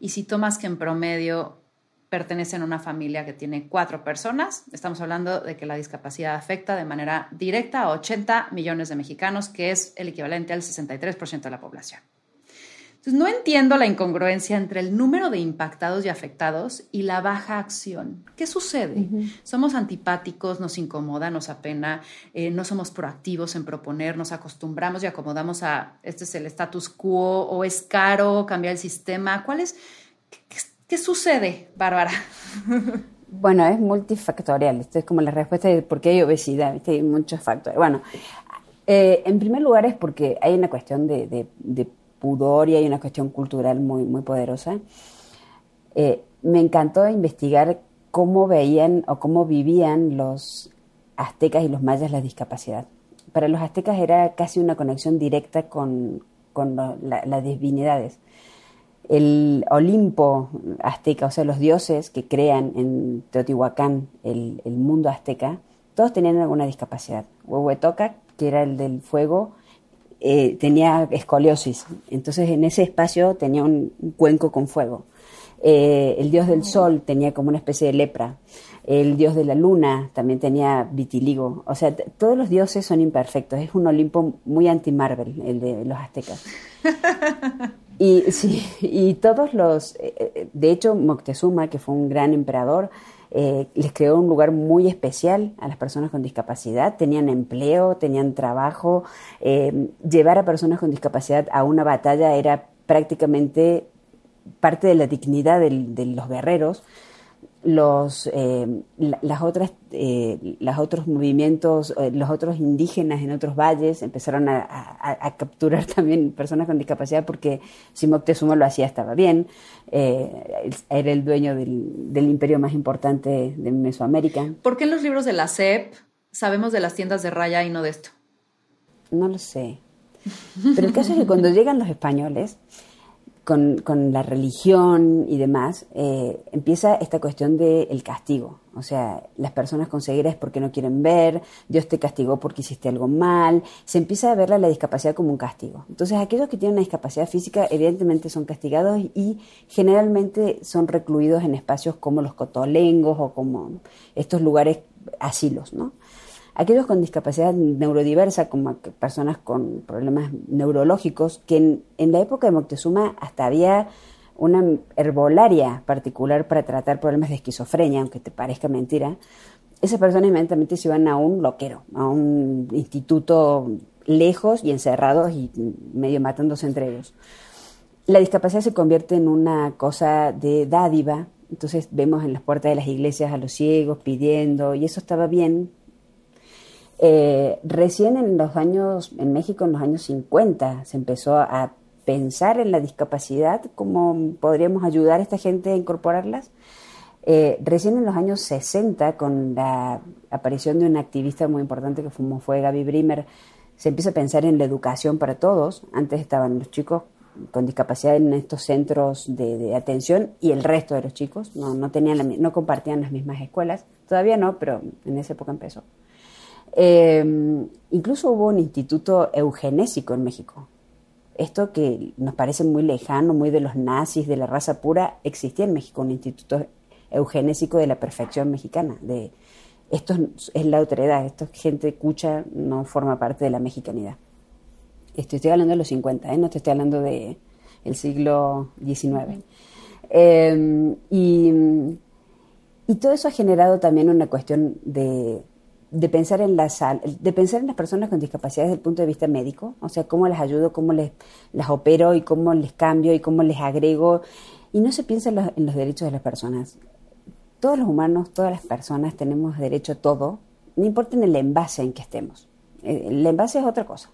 y si tomas que en promedio pertenecen a una familia que tiene cuatro personas. Estamos hablando de que la discapacidad afecta de manera directa a 80 millones de mexicanos, que es el equivalente al 63% de la población. Entonces, no entiendo la incongruencia entre el número de impactados y afectados y la baja acción. ¿Qué sucede? Somos antipáticos, nos incomoda, nos apena, eh, no somos proactivos en proponer, nos acostumbramos y acomodamos a este es el status quo o es caro cambiar el sistema. ¿Cuál es? ¿Qué, sucede, Bárbara? [LAUGHS] Bueno, es multifactorial. Esto es como la respuesta de por qué hay obesidad. Hay muchos factores. Bueno, eh, en primer lugar es porque hay una cuestión de, de pudor y hay una cuestión cultural muy, muy poderosa. Eh, me encantó investigar cómo veían o cómo vivían los aztecas y los mayas la discapacidad. Para los aztecas era casi una conexión directa con, con las divinidades. El Olimpo azteca, o sea, los dioses que crean en Teotihuacán el, el mundo azteca, todos tenían alguna discapacidad. Huehuetoca, que era el del fuego, eh, tenía escoliosis, entonces en ese espacio tenía un, cuenco con fuego. Eh, el dios del sol tenía como una especie de lepra. El dios de la luna también tenía vitiligo. O sea, todos los dioses son imperfectos. Es un Olimpo muy anti-Marvel, el de los aztecas. [LAUGHS] y, sí, y todos los. Eh, de hecho, Moctezuma, que fue un gran emperador, eh, les creó un lugar muy especial a las personas con discapacidad, tenían empleo, tenían trabajo, eh, llevar a personas con discapacidad a una batalla era prácticamente parte de la dignidad de los guerreros los, eh, las otras, eh, los otros movimientos, eh, los otros indígenas en otros valles empezaron a, capturar [LAUGHS] también personas con discapacidad porque si Moctezuma lo hacía estaba bien, era el dueño del, del, imperio más importante de Mesoamérica. ¿Por qué en los libros de la SEP sabemos de las tiendas de raya y no de esto? No lo sé. Pero el caso es que cuando llegan los españoles, con, con, la religión y demás, eh, empieza esta cuestión del castigo. O sea, las personas con ceguera es porque no quieren ver, Dios te castigó porque hiciste algo mal. Se empieza a ver la discapacidad como un castigo. Entonces, aquellos que tienen una discapacidad física, evidentemente son castigados y generalmente son recluidos en espacios como los cotolengos o como estos lugares asilos, ¿no? Aquellos con discapacidad neurodiversa, como personas con problemas neurológicos, que en, la época de Moctezuma hasta había una herbolaria particular para tratar problemas de esquizofrenia, aunque te parezca mentira, esas personas inmediatamente se iban a un loquero, a un instituto lejos y encerrados y medio matándose entre ellos. La discapacidad se convierte en una cosa de dádiva, entonces vemos en las puertas de las iglesias a los ciegos pidiendo, y eso estaba bien, eh, recién en los años, en México en los años 50, se empezó a pensar en la discapacidad, cómo podríamos ayudar a esta gente a incorporarlas. Eh, recién en los años 60, con la aparición de una activista muy importante que fue Gaby Brimer, se empieza a pensar en la educación para todos. Antes estaban los chicos con discapacidad en estos centros de, atención y el resto de los chicos no, tenían no compartían las mismas escuelas. Todavía no, pero en esa época empezó. Eh, incluso hubo un instituto eugenésico en México. Esto que nos parece muy lejano, muy de los nazis, de la raza pura, existía en México un instituto eugenésico de la perfección mexicana. De, esto es la autoridad, esto es gente cucha, no forma parte de la mexicanidad. Estoy, hablando de los 50, ¿eh? no te estoy hablando del el siglo XIX. Y, y todo eso ha generado también una cuestión de de pensar en la de pensar en las personas con discapacidad desde el punto de vista médico, o sea, cómo les ayudo, cómo les las opero y cómo les cambio y cómo les agrego y no se piensa en los, derechos de las personas. Todos los humanos, todas las personas tenemos derecho a todo, no importa en el envase en que estemos. Eh, el envase es otra cosa.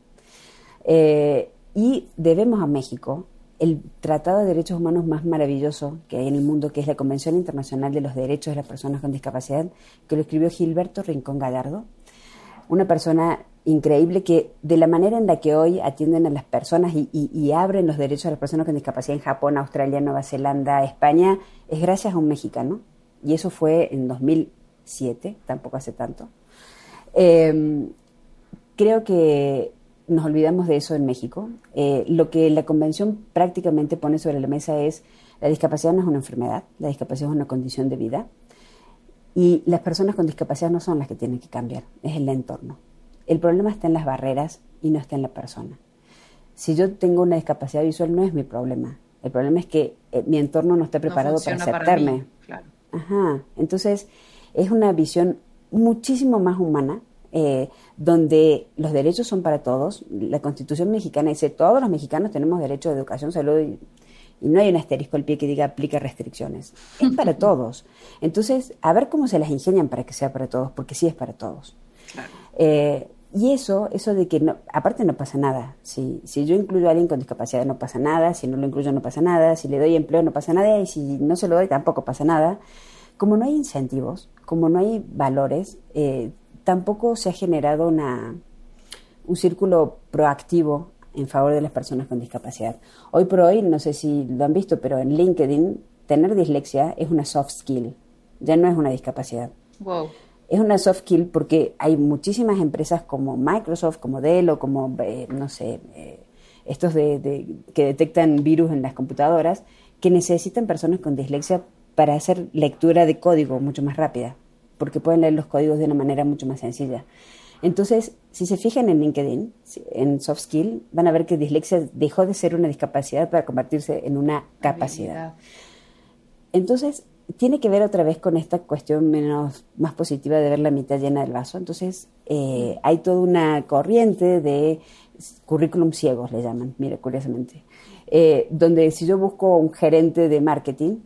Eh, y debemos a México el Tratado de Derechos Humanos más maravilloso que hay en el mundo, que es la Convención Internacional de los Derechos de las Personas con Discapacidad, que lo escribió Gilberto Rincón Gallardo, una persona increíble que de la manera en la que hoy atienden a las personas y, abren los derechos a las personas con discapacidad en Japón, Australia, Nueva Zelanda, España, es gracias a un mexicano. Y eso fue en 2007, tampoco hace tanto. Em, creo que nos olvidamos de eso en México. Eh, lo que la convención prácticamente pone sobre la mesa es la discapacidad no es una enfermedad, la discapacidad es una condición de vida. Y las personas con discapacidad no son las que tienen que cambiar, es el entorno. El problema está en las barreras y no está en la persona. Si yo tengo una discapacidad visual no es mi problema. El problema es que eh, mi entorno no está preparado para aceptarme. Ajá. Entonces, es una visión muchísimo más humana, eh, donde los derechos son para todos. La Constitución mexicana dice todos los mexicanos tenemos derecho a educación, salud y, no hay un asterisco al pie que diga aplica restricciones. Es para todos. Entonces, a ver cómo se las ingenian para que sea para todos, porque sí es para todos. Eh, y eso, eso de que, no, aparte no pasa nada. Si, si yo incluyo a alguien con discapacidad no pasa nada, si no lo incluyo no pasa nada, si le doy empleo no pasa nada y si no se lo doy tampoco pasa nada. Como no hay incentivos, como no hay valores, eh, tampoco se ha generado una, un círculo proactivo en favor de las personas con discapacidad. Hoy por hoy, no sé si lo han visto, pero en LinkedIn tener dislexia es una soft skill, ya no es una discapacidad. Wow es una soft skill porque hay muchísimas empresas como Microsoft, como Dell o como, eh, no sé, eh, estos de, que detectan virus en las computadoras, que necesitan personas con dislexia para hacer lectura de código mucho más rápida, porque pueden leer los códigos de una manera mucho más sencilla. Entonces, si se fijan en LinkedIn, en soft skill, van a ver que dislexia dejó de ser una discapacidad para convertirse en una capacidad. Entonces, tiene que ver otra vez con esta cuestión menos más positiva de ver la mitad llena del vaso. Entonces, eh, hay toda una corriente de currículum ciegos, le llaman, mire, curiosamente, eh, donde si yo busco un gerente de marketing,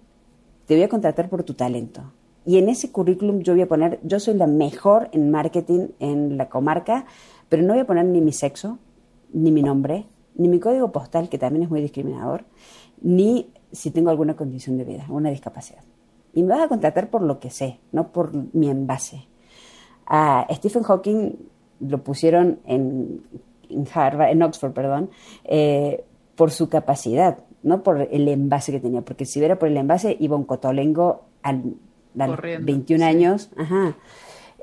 te voy a contratar por tu talento. Y en ese currículum yo voy a poner, yo soy la mejor en marketing en la comarca, pero no voy a poner ni mi sexo, ni mi nombre, ni mi código postal, que también es muy discriminador, ni si tengo alguna condición de vida, una discapacidad y me vas a contratar por lo que sé, no por mi envase. A Stephen Hawking lo pusieron en, Harvard, en Oxford, perdón, eh, por su capacidad, no por el envase que tenía, porque si hubiera por el envase iba un cotolengo a 21 años, ajá,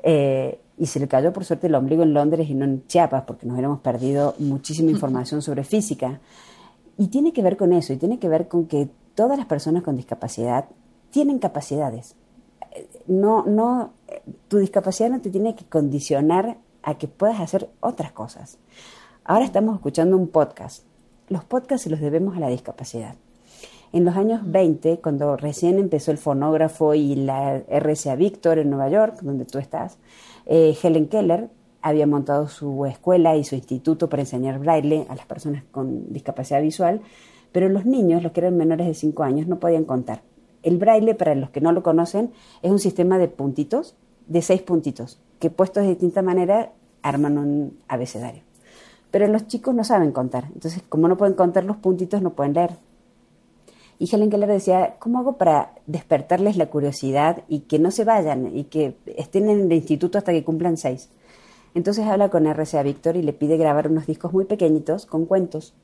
eh, y se le cayó por suerte el ombligo en Londres y no en Chiapas, porque nos hubiéramos perdido muchísima información sobre física. Y tiene que ver con eso, y tiene que ver con que todas las personas con discapacidad tienen capacidades. No, no, tu discapacidad no te tiene que condicionar a que puedas hacer otras cosas. Ahora estamos escuchando un podcast. Los podcasts se los debemos a la discapacidad. En los años 20, cuando recién empezó el fonógrafo y la RCA Victor en Nueva York, donde tú estás, eh, Helen Keller había montado su escuela y su instituto para enseñar braille a las personas con discapacidad visual, pero los niños, los que eran menores de 5 años, no podían contar. El braille, para los que no lo conocen, es un sistema de puntitos, de seis puntitos, que puestos de distinta manera arman un abecedario. Pero los chicos no saben contar, entonces como no pueden contar los puntitos, no pueden leer. Y Helen Keller decía, ¿cómo hago para despertarles la curiosidad y que no se vayan y que estén en el instituto hasta que cumplan seis? Entonces habla con RCA Víctor y le pide grabar unos discos muy pequeñitos con cuentos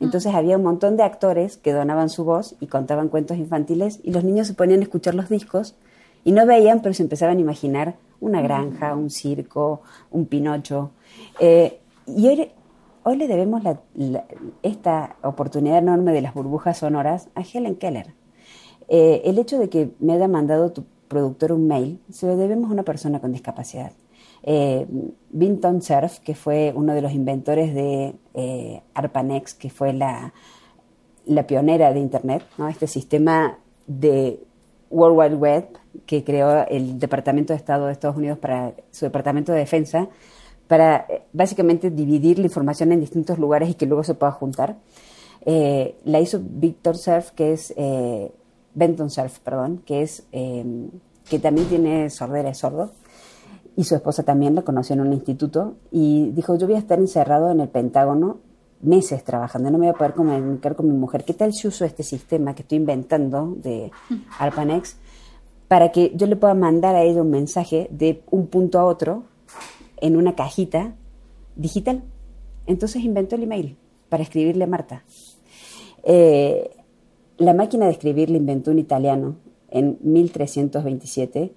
entonces había un montón de actores que donaban su voz y contaban cuentos infantiles y los niños se ponían a escuchar los discos y no veían, pero se empezaban a imaginar una granja, un circo, un Pinocho. Eh, y hoy, le debemos esta oportunidad enorme de las burbujas sonoras a Helen Keller. Eh, el hecho de que me haya mandado tu productor un mail se lo debemos a una persona con discapacidad. Eh, Vinton Cerf, que fue uno de los inventores de eh, ARPANEX, que fue la, la pionera de Internet, ¿no? este sistema de World Wide Web que creó el Departamento de Estado de Estados Unidos para su Departamento de Defensa, para eh, básicamente dividir la información en distintos lugares y que luego se pueda juntar. Eh, la hizo Victor Cerf, que es Benton Cerf, perdón, que es que también tiene sordera, es sordo y su esposa también la conoció en un instituto y dijo, yo voy a estar encerrado en el Pentágono meses trabajando, no me voy a poder comunicar con mi mujer. ¿Qué tal si uso este sistema que estoy inventando de [LAUGHS] ARPANEX para que yo le pueda mandar a ella un mensaje de un punto a otro en una cajita digital. Entonces inventó el email para escribirle a Marta. Eh, la máquina de escribir la inventó un italiano en 1327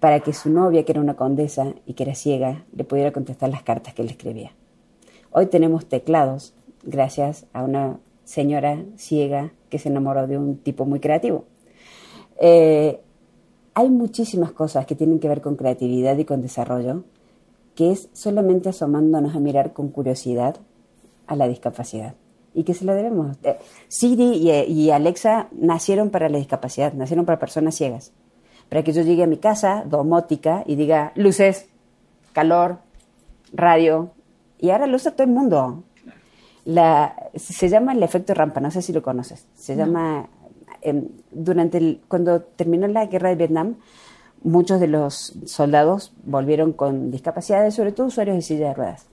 para que su novia, que era una condesa y que era ciega, le pudiera contestar las cartas que él escribía. Hoy tenemos teclados gracias a una señora ciega que se enamoró de un tipo muy creativo. Eh, hay muchísimas cosas que tienen que ver con creatividad y con desarrollo, que es solamente asomándonos a mirar con curiosidad a la discapacidad y que se la debemos. Eh, Siri y, Alexa nacieron para la discapacidad, nacieron para personas ciegas. Para que yo llegue a mi casa domótica y diga luces, calor, radio, y ahora lo usa todo el mundo. La, se llama el efecto rampa, no sé si lo conoces. Se llama, em, durante el, cuando terminó la guerra de Vietnam, muchos de los soldados volvieron con discapacidades, sobre todo usuarios de silla de ruedas.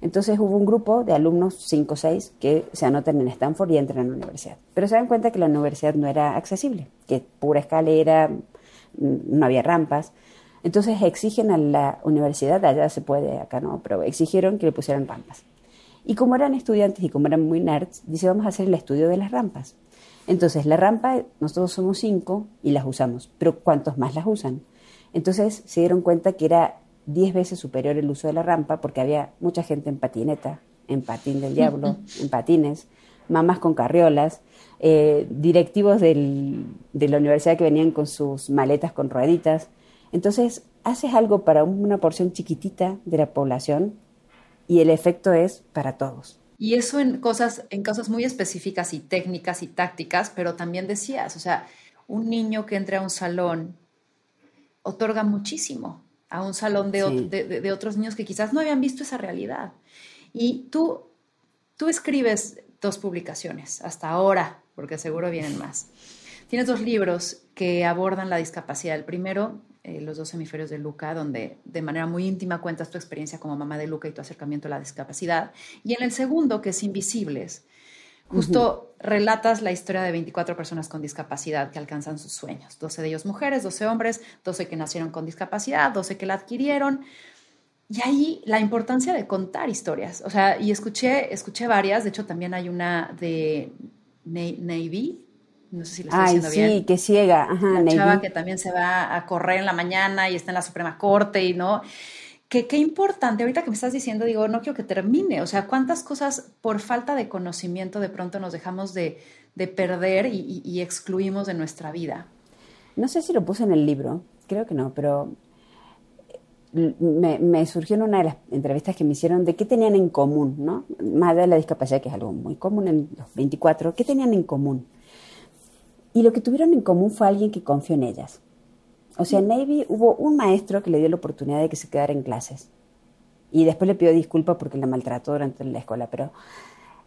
Entonces hubo un grupo de alumnos, 5 o 6, que se anotan en Stanford y entran a la universidad. Pero se dan cuenta que la universidad no era accesible, que pura escalera, mm, no había rampas. Entonces exigen a la universidad, allá se puede, acá no, pero exigieron que le pusieran rampas. Y como eran estudiantes y como eran muy nerds, dice vamos a hacer el estudio de las rampas. Entonces la rampa, nosotros somos cinco y las usamos, pero ¿cuántos más las usan? Entonces se dieron cuenta que era 10 veces superior el uso de la rampa porque había mucha gente en patineta, en patín del diablo, [LAUGHS] en patines, mamás con carriolas, eh, directivos de la universidad que venían con sus maletas con rueditas. Entonces, haces algo para una porción chiquitita de la población y el efecto es para todos. Y eso en cosas, en cosas muy específicas y técnicas y tácticas, pero también decías, o sea, un niño que entre a un salón otorga muchísimo a un salón de, otros niños que quizás no habían visto esa realidad. Y tú, tú escribes dos publicaciones hasta ahora, porque seguro vienen más. Tienes dos libros que abordan la discapacidad. El primero, eh, Los dos hemisferios de Luca, donde de manera muy íntima cuentas tu experiencia como mamá de Luca y tu acercamiento a la discapacidad. Y en el segundo, que es Invisibles, Justo relatas la historia de 24 personas con discapacidad que alcanzan sus sueños. 12 de ellos mujeres, 12 hombres, 12 que nacieron con discapacidad, 12 que la adquirieron. Y ahí la importancia de contar historias. O sea, y escuché, escuché varias, de hecho también hay una de Navy, no sé si la estoy diciendo sí, bien. que ciega. Ajá, la chava que también se va a correr en la mañana y está en la Suprema Corte y no qué importante, ahorita que me estás diciendo, digo, no quiero que termine, o sea, cuántas cosas por falta de conocimiento de pronto nos dejamos de, perder y, excluimos de nuestra vida. No sé si lo puse en el libro, creo que no, pero me, surgió en una de las entrevistas que me hicieron de qué tenían en común, ¿no? Más de la discapacidad, que es algo muy común en los 24, ¿qué tenían en común? Y lo que tuvieron en común fue alguien que confió en ellas. O sea, en Navy hubo un maestro que le dio la oportunidad de que se quedara en clases. Y después le pidió disculpas porque la maltrató durante la escuela, pero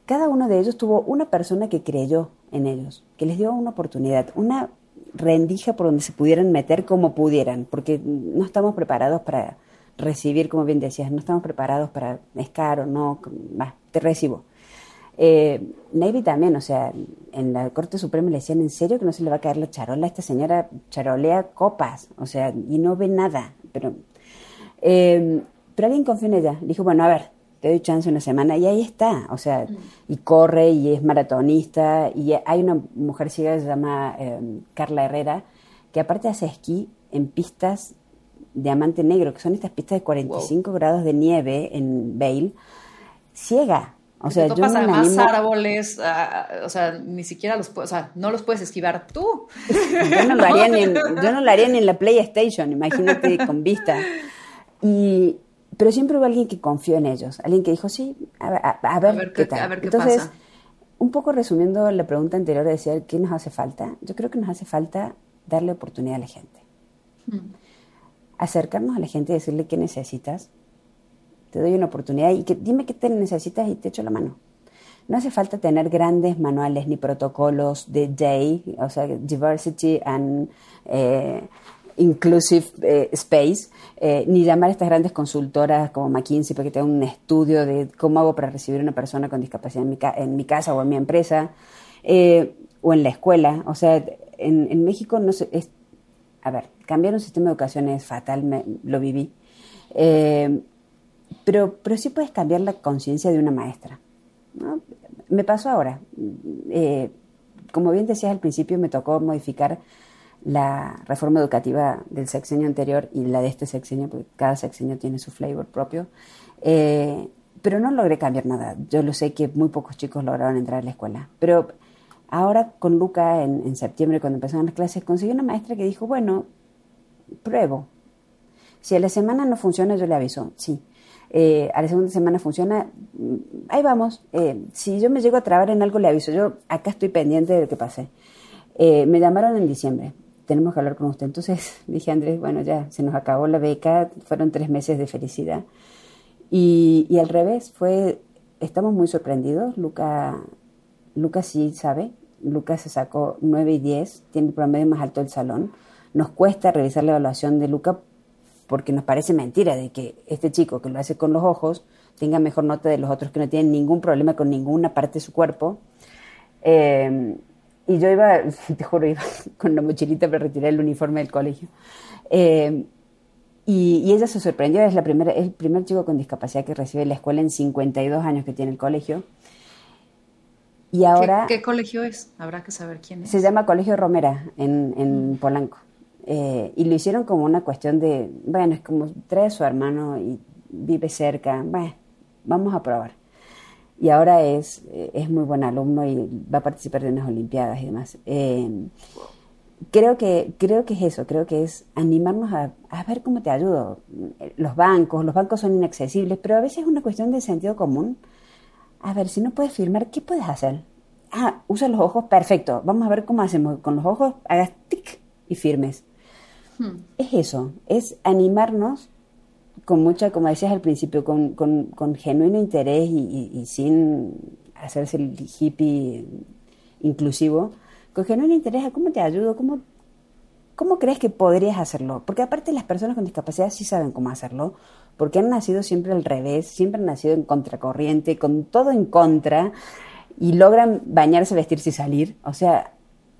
cada uno de ellos tuvo una persona que creyó en ellos, que les dio una oportunidad, una rendija por donde se pudieran meter como pudieran, porque no estamos preparados para recibir, como bien decías, no estamos preparados para escar o no, va, te recibo. Eh, Navy también, o sea, en la Corte Suprema le decían, ¿en serio que no se le va a caer la charola? Esta señora charolea copas, o sea, y no ve nada. Pero, eh, pero alguien confió en ella. Dijo, bueno, a ver, te doy chance una semana. Y ahí está, o sea, y corre y es maratonista. Y hay una mujer ciega que se llama eh, Carla Herrera, que aparte hace esquí en pistas diamante negro, que son estas pistas de 45 grados de nieve en Vail, ciega. O sea, yo además árboles, o sea, ni siquiera los puedes, o sea, no los puedes esquivar tú. [LAUGHS] yo, no lo haría ni en, yo no lo haría ni en la PlayStation, imagínate con vista. Y, pero siempre hubo alguien que confió en ellos, alguien que dijo, sí, a, ver, qué, tal. A ver qué Entonces, un poco resumiendo la pregunta anterior de decir, ¿qué nos hace falta? Yo creo que nos hace falta darle oportunidad a la gente. Hmm. Acercarnos a la gente y decirle qué necesitas, te doy una oportunidad y que dime qué te necesitas y te echo la mano. No hace falta tener grandes manuales ni protocolos de DAY, o sea, Diversity and eh, Inclusive eh, Space, eh, ni llamar a estas grandes consultoras como McKinsey para que tengan un estudio de cómo hago para recibir a una persona con discapacidad en mi, en mi casa o en mi empresa, o en la escuela. O sea, en, en México no sé, es, a ver, cambiar un sistema de educación es fatal, me, lo viví pero, pero sí puedes cambiar la conciencia de una maestra. Me pasó ahora. Eh, como bien decías al principio, me tocó modificar la reforma educativa del sexenio anterior y la de este sexenio, porque cada sexenio tiene su flavor propio. Eh, pero no logré cambiar nada. Yo lo sé que muy pocos chicos lograron entrar a la escuela. Pero ahora con Luca, en, septiembre, cuando empezaron las clases, conseguí una maestra que dijo, bueno, pruebo. Si a la semana no funciona, yo le aviso, sí. Eh, a la segunda semana funciona, mm, ahí vamos. Eh, si yo me llego a trabar en algo, le aviso. Yo acá estoy pendiente de lo que pase. Eh, me llamaron en diciembre, tenemos que hablar con usted. Entonces [LAUGHS] dije, Andrés, bueno, ya se nos acabó la beca, fueron tres meses de felicidad. Y, y al revés, fue, estamos muy sorprendidos. Luca, Luca sí sabe, Luca se sacó 9 y 10, tiene el promedio más alto del salón. Nos cuesta revisar la evaluación de Luca porque nos parece mentira de que este chico que lo hace con los ojos tenga mejor nota de los otros que no tienen ningún problema con ninguna parte de su cuerpo. Eh, y yo iba, [LAUGHS] te juro, iba [LAUGHS] con la mochilita para retirar el uniforme del colegio. Eh, y, ella se sorprendió, es, la primera, es el primer chico con discapacidad que recibe la escuela en 52 años que tiene el colegio. Y ahora... ¿Qué, colegio es? Habrá que saber quién es. Se llama Colegio Romera, en, en mm. Polanco. Eh, y lo hicieron como una cuestión de, bueno, es como trae a su hermano y vive cerca, bueno, vamos a probar. Y ahora es, eh, es muy buen alumno y va a participar de unas Olimpiadas y demás. Eh, creo que, creo que es eso, creo que es animarnos a, a, ver cómo te ayudo. Los bancos, los bancos son inaccesibles, pero a veces es una cuestión de sentido común. A ver, si no puedes firmar, ¿qué puedes hacer? Ah, usa los ojos, perfecto. Vamos a ver cómo hacemos. Con los ojos, hagas tic y firmes. Es eso, es animarnos con mucha, como decías al principio, con, con, genuino interés y, y, sin hacerse el hippie inclusivo con genuino interés a cómo te ayudo, cómo, cómo crees que podrías hacerlo. Porque aparte las personas con discapacidad sí saben cómo hacerlo, porque han nacido siempre al revés, siempre han nacido en contracorriente, con todo en contra, y logran bañarse, vestirse y salir. O sea,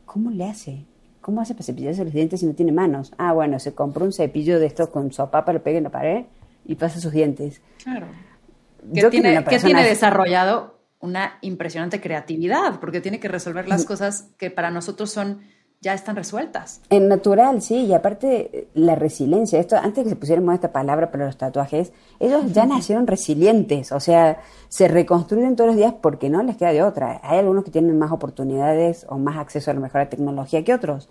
¿cómo le hace? ¿Cómo hace para cepillarse los dientes si no tiene manos? Ah, bueno, se compró un cepillo de estos con sopapa, lo pega en la pared y pasa sus dientes. Claro. ¿Qué tiene, ¿qué tiene desarrollado? una impresionante creatividad, porque tiene que resolver las cosas que para nosotros son ya están resueltas. En natural, sí, y aparte la resiliencia, esto antes que se pusiéramos esta palabra para los tatuajes, ellos ya nacieron resilientes, o sea, se reconstruyen todos los días porque no les queda de otra. Hay algunos que tienen más oportunidades o más acceso a la mejor tecnología que otros,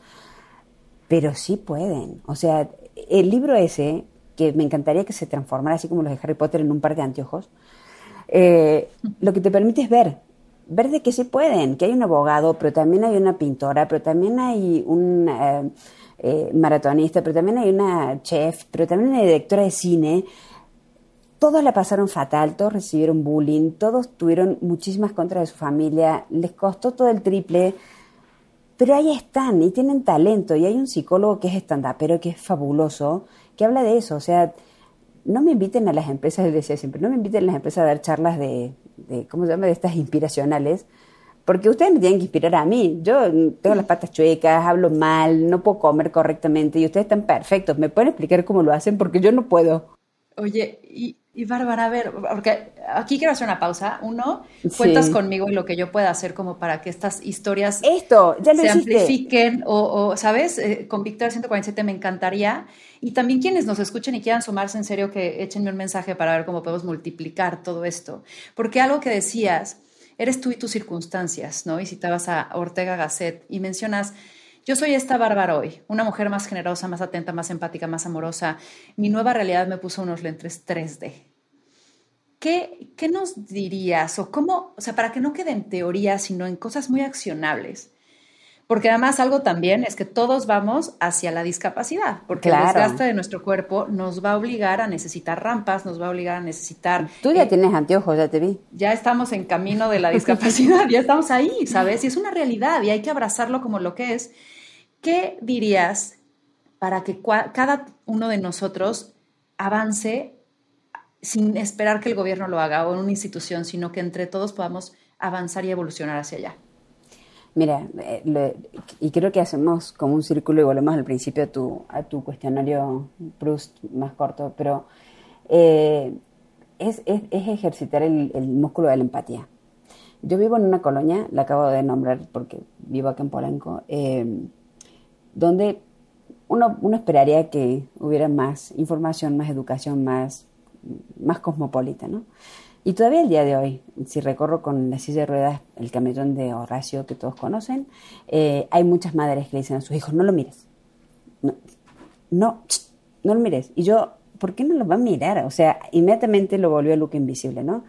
pero sí pueden. O sea, el libro ese, que me encantaría que se transformara así como los de Harry Potter en un par de anteojos, eh, lo que te permite es ver, ver de que se pueden, que hay un abogado, pero también hay una pintora, pero también hay un eh, eh, maratonista, pero también hay una chef, pero también una directora de cine. Todos la pasaron fatal, todos recibieron bullying, todos tuvieron muchísimas contras de su familia, les costó todo el triple, pero ahí están y tienen talento. Y hay un psicólogo que es estándar, pero que es fabuloso, que habla de eso. O sea, no me inviten a las empresas, les decía siempre, no me inviten a las empresas a dar charlas de, de ¿cómo se llama?, de estas inspiracionales, porque ustedes me tienen que inspirar a mí. Yo tengo las patas chuecas, hablo mal, no puedo comer correctamente y ustedes están perfectos. ¿Me pueden explicar cómo lo hacen? Porque yo no puedo. Oye, y, y Bárbara, a ver, porque aquí quiero hacer una pausa. Uno, cuentas conmigo y lo que yo pueda hacer como para que estas historias Esto, ya se amplifiquen o, ¿sabes? Eh, con Víctor 147 me encantaría. Y también quienes nos escuchen y quieran sumarse en serio, que échenme un mensaje para ver cómo podemos multiplicar todo esto. Porque algo que decías, eres tú y tus circunstancias, ¿no? Y citabas a Ortega Gasset y mencionas yo soy esta Bárbara hoy, una mujer más generosa, más atenta, más empática, más amorosa. Mi nueva realidad me puso unos lentes 3D. ¿Qué, ¿Qué nos dirías o cómo, o sea, para que no quede en teoría, sino en cosas muy accionables? Porque además algo también es que todos vamos hacia la discapacidad, porque el desgaste de nuestro cuerpo nos va a obligar a necesitar rampas, nos va a obligar a necesitar... Tú ya eh, tienes anteojos, ya te vi. Ya estamos en camino de la discapacidad, [LAUGHS] ya estamos ahí, ¿sabes? Y es una realidad y hay que abrazarlo como lo que es. ¿Qué dirías para que cada uno de nosotros avance sin esperar que el gobierno lo haga o en una institución, sino que entre todos podamos avanzar y evolucionar hacia allá? Mira, eh, y creo que hacemos como un círculo y volvemos al principio a tu, a tu cuestionario Proust más corto, pero eh, es, ejercitar el, músculo de la empatía. Yo vivo en una colonia, la acabo de nombrar porque vivo acá en Polanco, eh, donde uno, uno, esperaría que hubiera más información, más educación, más, más cosmopolita, ¿no? Y todavía el día de hoy, si recorro con la silla de ruedas el camellón de Horacio que todos conocen, eh, hay muchas madres que le dicen a sus hijos, no lo mires. No, no, lo mires. Y yo, ¿por qué no lo va a mirar? O sea, inmediatamente lo volvió a Luca invisible, ¿no?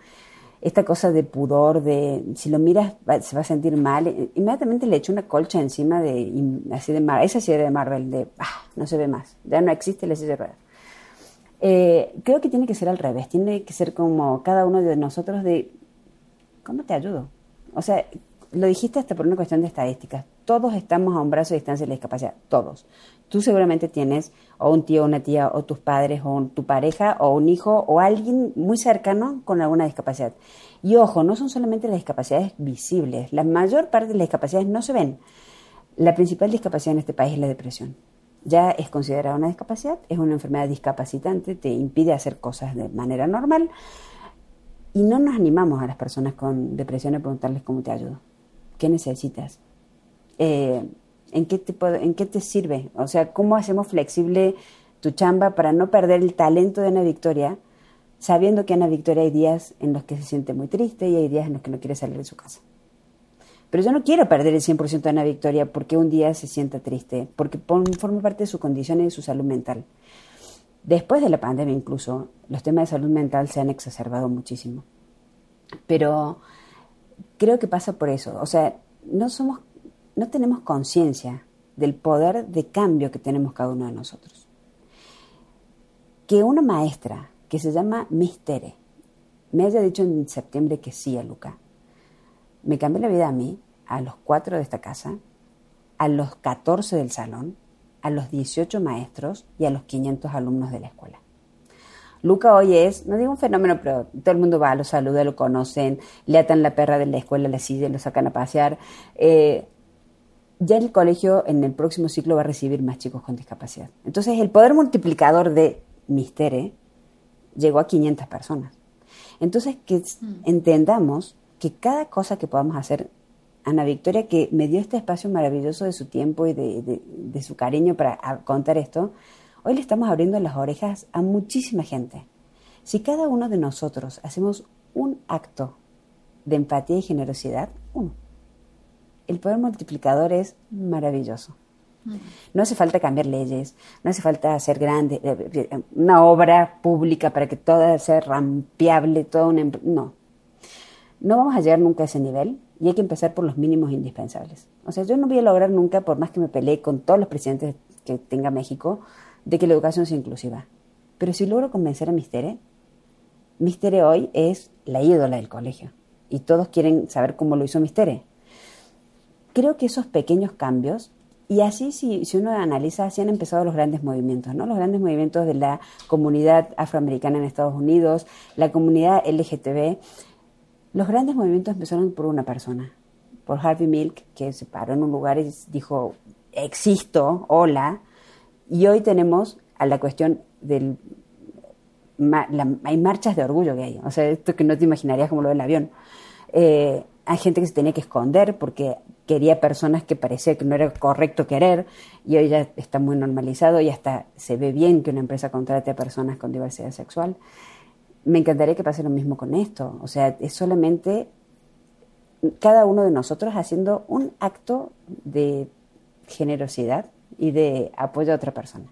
Esta cosa de pudor, de si lo miras se va a sentir mal. Inmediatamente le echo una colcha encima de, así de esa silla de Marvel, de, ah, no se ve más, ya no existe la silla de ruedas. Eh, creo que tiene que ser al revés, tiene que ser como cada uno de nosotros de, ¿cómo te ayudo? O sea, lo dijiste hasta por una cuestión de estadísticas. Todos estamos a un brazo de distancia de la discapacidad, todos. Tú seguramente tienes o un tío, una tía, o tus padres, o tu pareja, o un hijo, o alguien muy cercano con alguna discapacidad. Y ojo, no son solamente las discapacidades visibles, la mayor parte de las discapacidades no se ven. La principal discapacidad en este país es la depresión ya es considerada una discapacidad, es una enfermedad discapacitante, te impide hacer cosas de manera normal y no nos animamos a las personas con depresión a preguntarles cómo te ayudo, qué necesitas, eh, ¿en, qué te en qué te sirve, o sea, cómo hacemos flexible tu chamba para no perder el talento de Ana Victoria, sabiendo que Ana Victoria hay días en los que se siente muy triste y hay días en los que no quiere salir de su casa. Pero yo no quiero perder el 100% de Ana Victoria porque un día se sienta triste, porque forma parte de su condición y de su salud mental. Después de la pandemia incluso, los temas de salud mental se han exacerbado muchísimo. Pero creo que pasa por eso. O sea, no somos, no tenemos conciencia del poder de cambio que tenemos cada uno de nosotros. Que una maestra que se llama Mistere me haya dicho en septiembre que sí a Luca, me cambió la vida a mí, a los cuatro de esta casa, a los 14 del salón, a los 18 maestros y a los 500 alumnos de la escuela. Luca hoy es, no digo un fenómeno, pero todo el mundo va, lo saluda, lo conocen, le atan la perra de la escuela, le silla, lo sacan a pasear. Eh, ya el colegio en el próximo ciclo va a recibir más chicos con discapacidad. Entonces el poder multiplicador de Mistere llegó a 500 personas. Entonces que mm. entendamos que cada cosa que podamos hacer, Ana Victoria, que me dio este espacio maravilloso de su tiempo y de, su cariño para contar esto, hoy le estamos abriendo las orejas a muchísima gente. Si cada uno de nosotros hacemos un acto de empatía y generosidad, uno, el poder multiplicador es maravilloso. No hace falta cambiar leyes, no hace falta hacer grande, eh, eh, una obra pública para que todo sea rampeable, todo un... No, no vamos a llegar nunca a ese nivel y hay que empezar por los mínimos indispensables. O sea, yo no voy a lograr nunca, por más que me pelee con todos los presidentes que tenga México, de que la educación sea inclusiva. Pero si logro convencer a Mistere, Mistere hoy es la ídola del colegio y todos quieren saber cómo lo hizo Mistere. Creo que esos pequeños cambios, y así si, si uno analiza, así han empezado los grandes movimientos, ¿no? Los grandes movimientos de la comunidad afroamericana en Estados Unidos, la comunidad LGTB, los grandes movimientos empezaron por una persona, por Harvey Milk, que se paró en un lugar y dijo, existo, hola. Y hoy tenemos a la cuestión del... hay marchas de orgullo que hay, o sea, esto que no te imaginarías como lo del avión. Eh, hay gente que se tenía que esconder porque quería personas que parecía que no era correcto querer y hoy ya está muy normalizado y hasta se ve bien que una empresa contrate a personas con diversidad sexual me encantaría que pase lo mismo con esto. O sea, es solamente cada uno de nosotros haciendo un acto de generosidad y de apoyo a otra persona.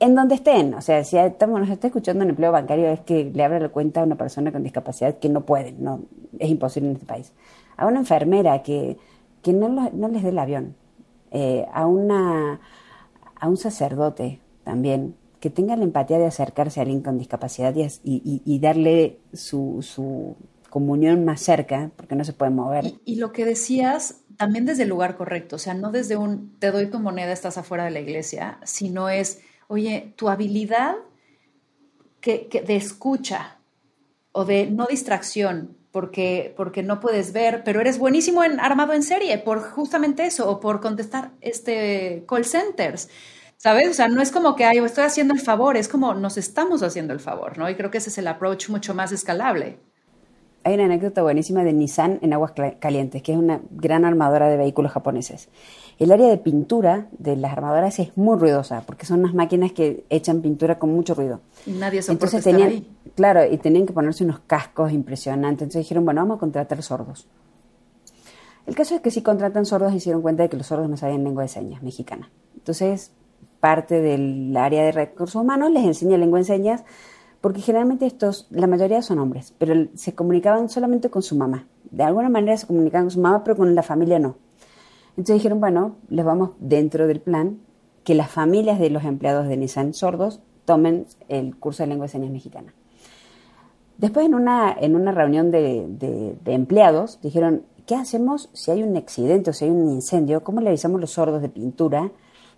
En donde estén, o sea, si estamos, nos está escuchando en empleo bancario, es que le abra la cuenta a una persona con discapacidad que no puede, no, es imposible en este país. A una enfermera que, que no, no les dé el avión, eh, a, una, a un sacerdote también, que tenga la empatía de acercarse a alguien con discapacidad y, darle su, comunión más cerca, porque no se puede mover. Y, lo que decías, también desde el lugar correcto, o sea, no desde un te doy tu moneda, estás afuera de la iglesia, sino es, oye, tu habilidad que, de escucha o de no distracción, porque, porque no puedes ver, pero eres buenísimo en armado en serie por justamente eso, o por contestar este call centers ¿Sabes? O sea, no es como que ay, estoy haciendo el favor, es como nos estamos haciendo el favor, ¿no? Y creo que ese es el approach mucho más escalable. Hay una anécdota buenísima de Nissan en Aguas Calientes, que es una gran armadora de vehículos japoneses. El área de pintura de las armadoras es muy ruidosa, porque son unas máquinas que echan pintura con mucho ruido. Y nadie soporta Entonces tenían, ahí. claro, y tenían que ponerse unos cascos impresionantes. Entonces dijeron, bueno, vamos a contratar sordos. El caso es que si contratan sordos y se dieron cuenta de que los sordos no sabían lengua de señas mexicana. Entonces, parte del área de recursos humanos les enseña lengua de señas, porque generalmente estos, la mayoría son hombres, pero se comunicaban solamente con su mamá. De alguna manera se comunicaban con su mamá, pero con la familia no. Entonces dijeron, bueno, les vamos dentro del plan que las familias de los empleados de Nissan sordos tomen el curso de lengua de señas mexicana. Después en una, en una reunión de, de, de empleados dijeron, ¿qué hacemos si hay un accidente o si hay un incendio? ¿Cómo le avisamos los sordos de pintura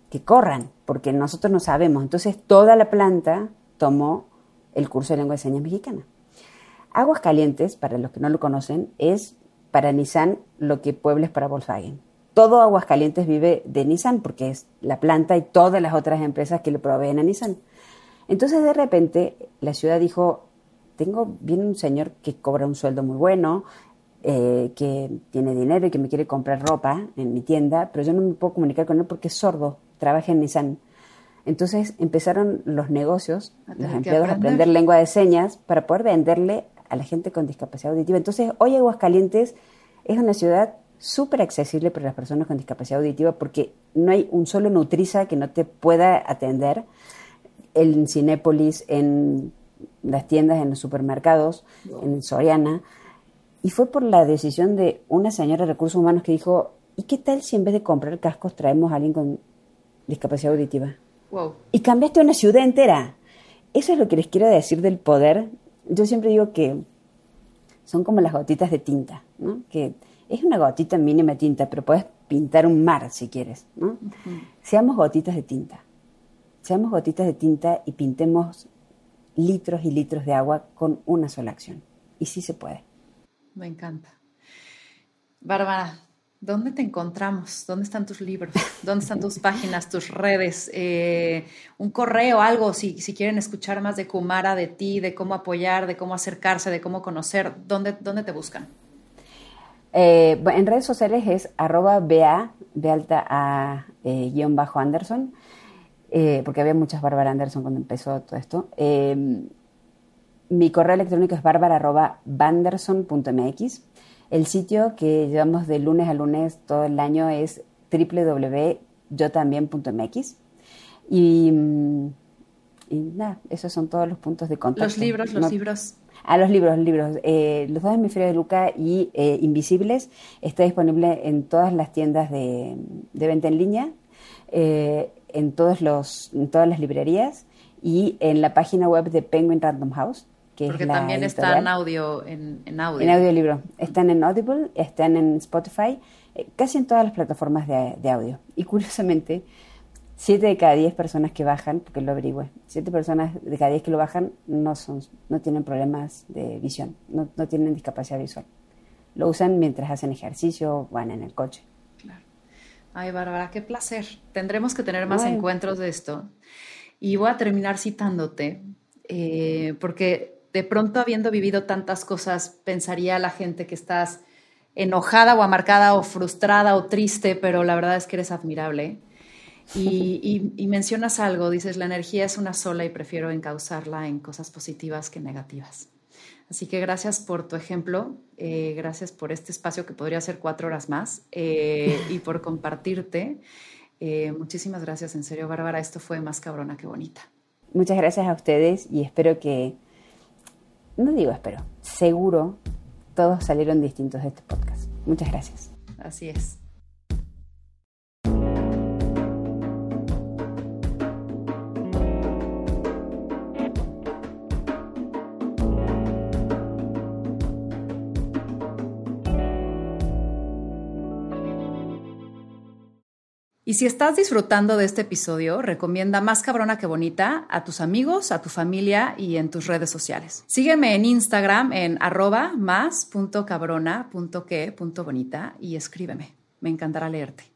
que corran? Porque nosotros no sabemos. Entonces toda la planta tomó el curso de lengua de señas mexicana. Aguas Calientes, para los que no lo conocen, es para Nissan lo que Puebla es para Volkswagen. Todo Aguascalientes vive de Nissan porque es la planta y todas las otras empresas que le proveen a Nissan. Entonces de repente la ciudad dijo, tengo, viene un señor que cobra un sueldo muy bueno, eh, que tiene dinero y que me quiere comprar ropa en mi tienda, pero yo no me puedo comunicar con él porque es sordo, trabaja en Nissan. Entonces empezaron los negocios, los empleados a aprender lengua de señas para poder venderle a la gente con discapacidad auditiva. Entonces hoy Aguascalientes es una ciudad súper accesible para las personas con discapacidad auditiva porque no hay un solo nutriza que no te pueda atender en Cinépolis, en las tiendas, en los supermercados, en Soriana. Y fue por la decisión de una señora de recursos humanos que dijo, ¿y qué tal si en vez de comprar cascos traemos a alguien con discapacidad auditiva? Wow. Y cambiaste una ciudad entera. Eso es lo que les quiero decir del poder. Yo siempre digo que son como las gotitas de tinta, ¿no? Que es una gotita mínima de tinta, pero puedes pintar un mar si quieres, ¿no? Uh -huh. Seamos gotitas de tinta. Seamos gotitas de tinta y pintemos litros y litros de agua con una sola acción. Y sí se puede. Me encanta. Bárbara, ¿dónde te encontramos? ¿Dónde están tus libros? ¿Dónde están tus páginas, tus redes? Eh, un correo, algo, si, si, quieren escuchar más de Kumara, de ti, de cómo apoyar, de cómo acercarse, de cómo conocer, ¿dónde, dónde te buscan? Eh, en redes sociales es arroba BA, de alta a eh, guion bajo Anderson, eh, porque había muchas Bárbara Anderson cuando empezó todo esto. Mi correo electrónico es bárbara banderson.mx. El sitio que llevamos de lunes a lunes todo el año es www.yotambien.mx. Y, y nada, esos son todos los puntos de contacto. Los libros, los libros. Ah, los libros, los libros. Eh, los dos hemisferios de Luca y eh, Invisibles está disponible en todas las tiendas de, de venta en línea, eh, en, todos los, en todas las librerías y en la página web de Penguin Random House. Que Porque es la también editorial. está en audio, en, en audio. En audiolibro. Están en Audible, están en Spotify, eh, casi en todas las plataformas de, de audio. Y curiosamente, siete de cada diez personas que bajan, porque lo averigüé, siete personas de cada diez que lo bajan no, son, no tienen problemas de visión, no, no tienen discapacidad visual. Lo usan mientras hacen ejercicio, van en el coche. Claro. Ay, Bárbara, qué placer. Tendremos que tener más Ay. encuentros de esto. Y voy a terminar citándote, eh, porque de pronto habiendo vivido tantas cosas, pensaría la gente que estás enojada o amargada o frustrada o triste, pero la verdad es que eres admirable. Y, [LAUGHS] y, y, mencionas algo, dices, la energía es una sola y prefiero encauzarla en cosas positivas que negativas. Así que gracias por tu ejemplo, eh, gracias por este espacio que podría ser cuatro horas más eh, y por [LAUGHS] compartirte. Eh, muchísimas gracias, en serio, Bárbara, esto fue más cabrona que bonita. Muchas gracias a ustedes y espero que, no digo espero, seguro todos salieron distintos de este podcast. Muchas gracias. Así es. Y si estás disfrutando de este episodio, recomienda Más Cabrona que Bonita a tus amigos, a tu familia y en tus redes sociales. Sígueme en Instagram en arroba más.cabrona.que.bonita y escríbeme. Me encantará leerte.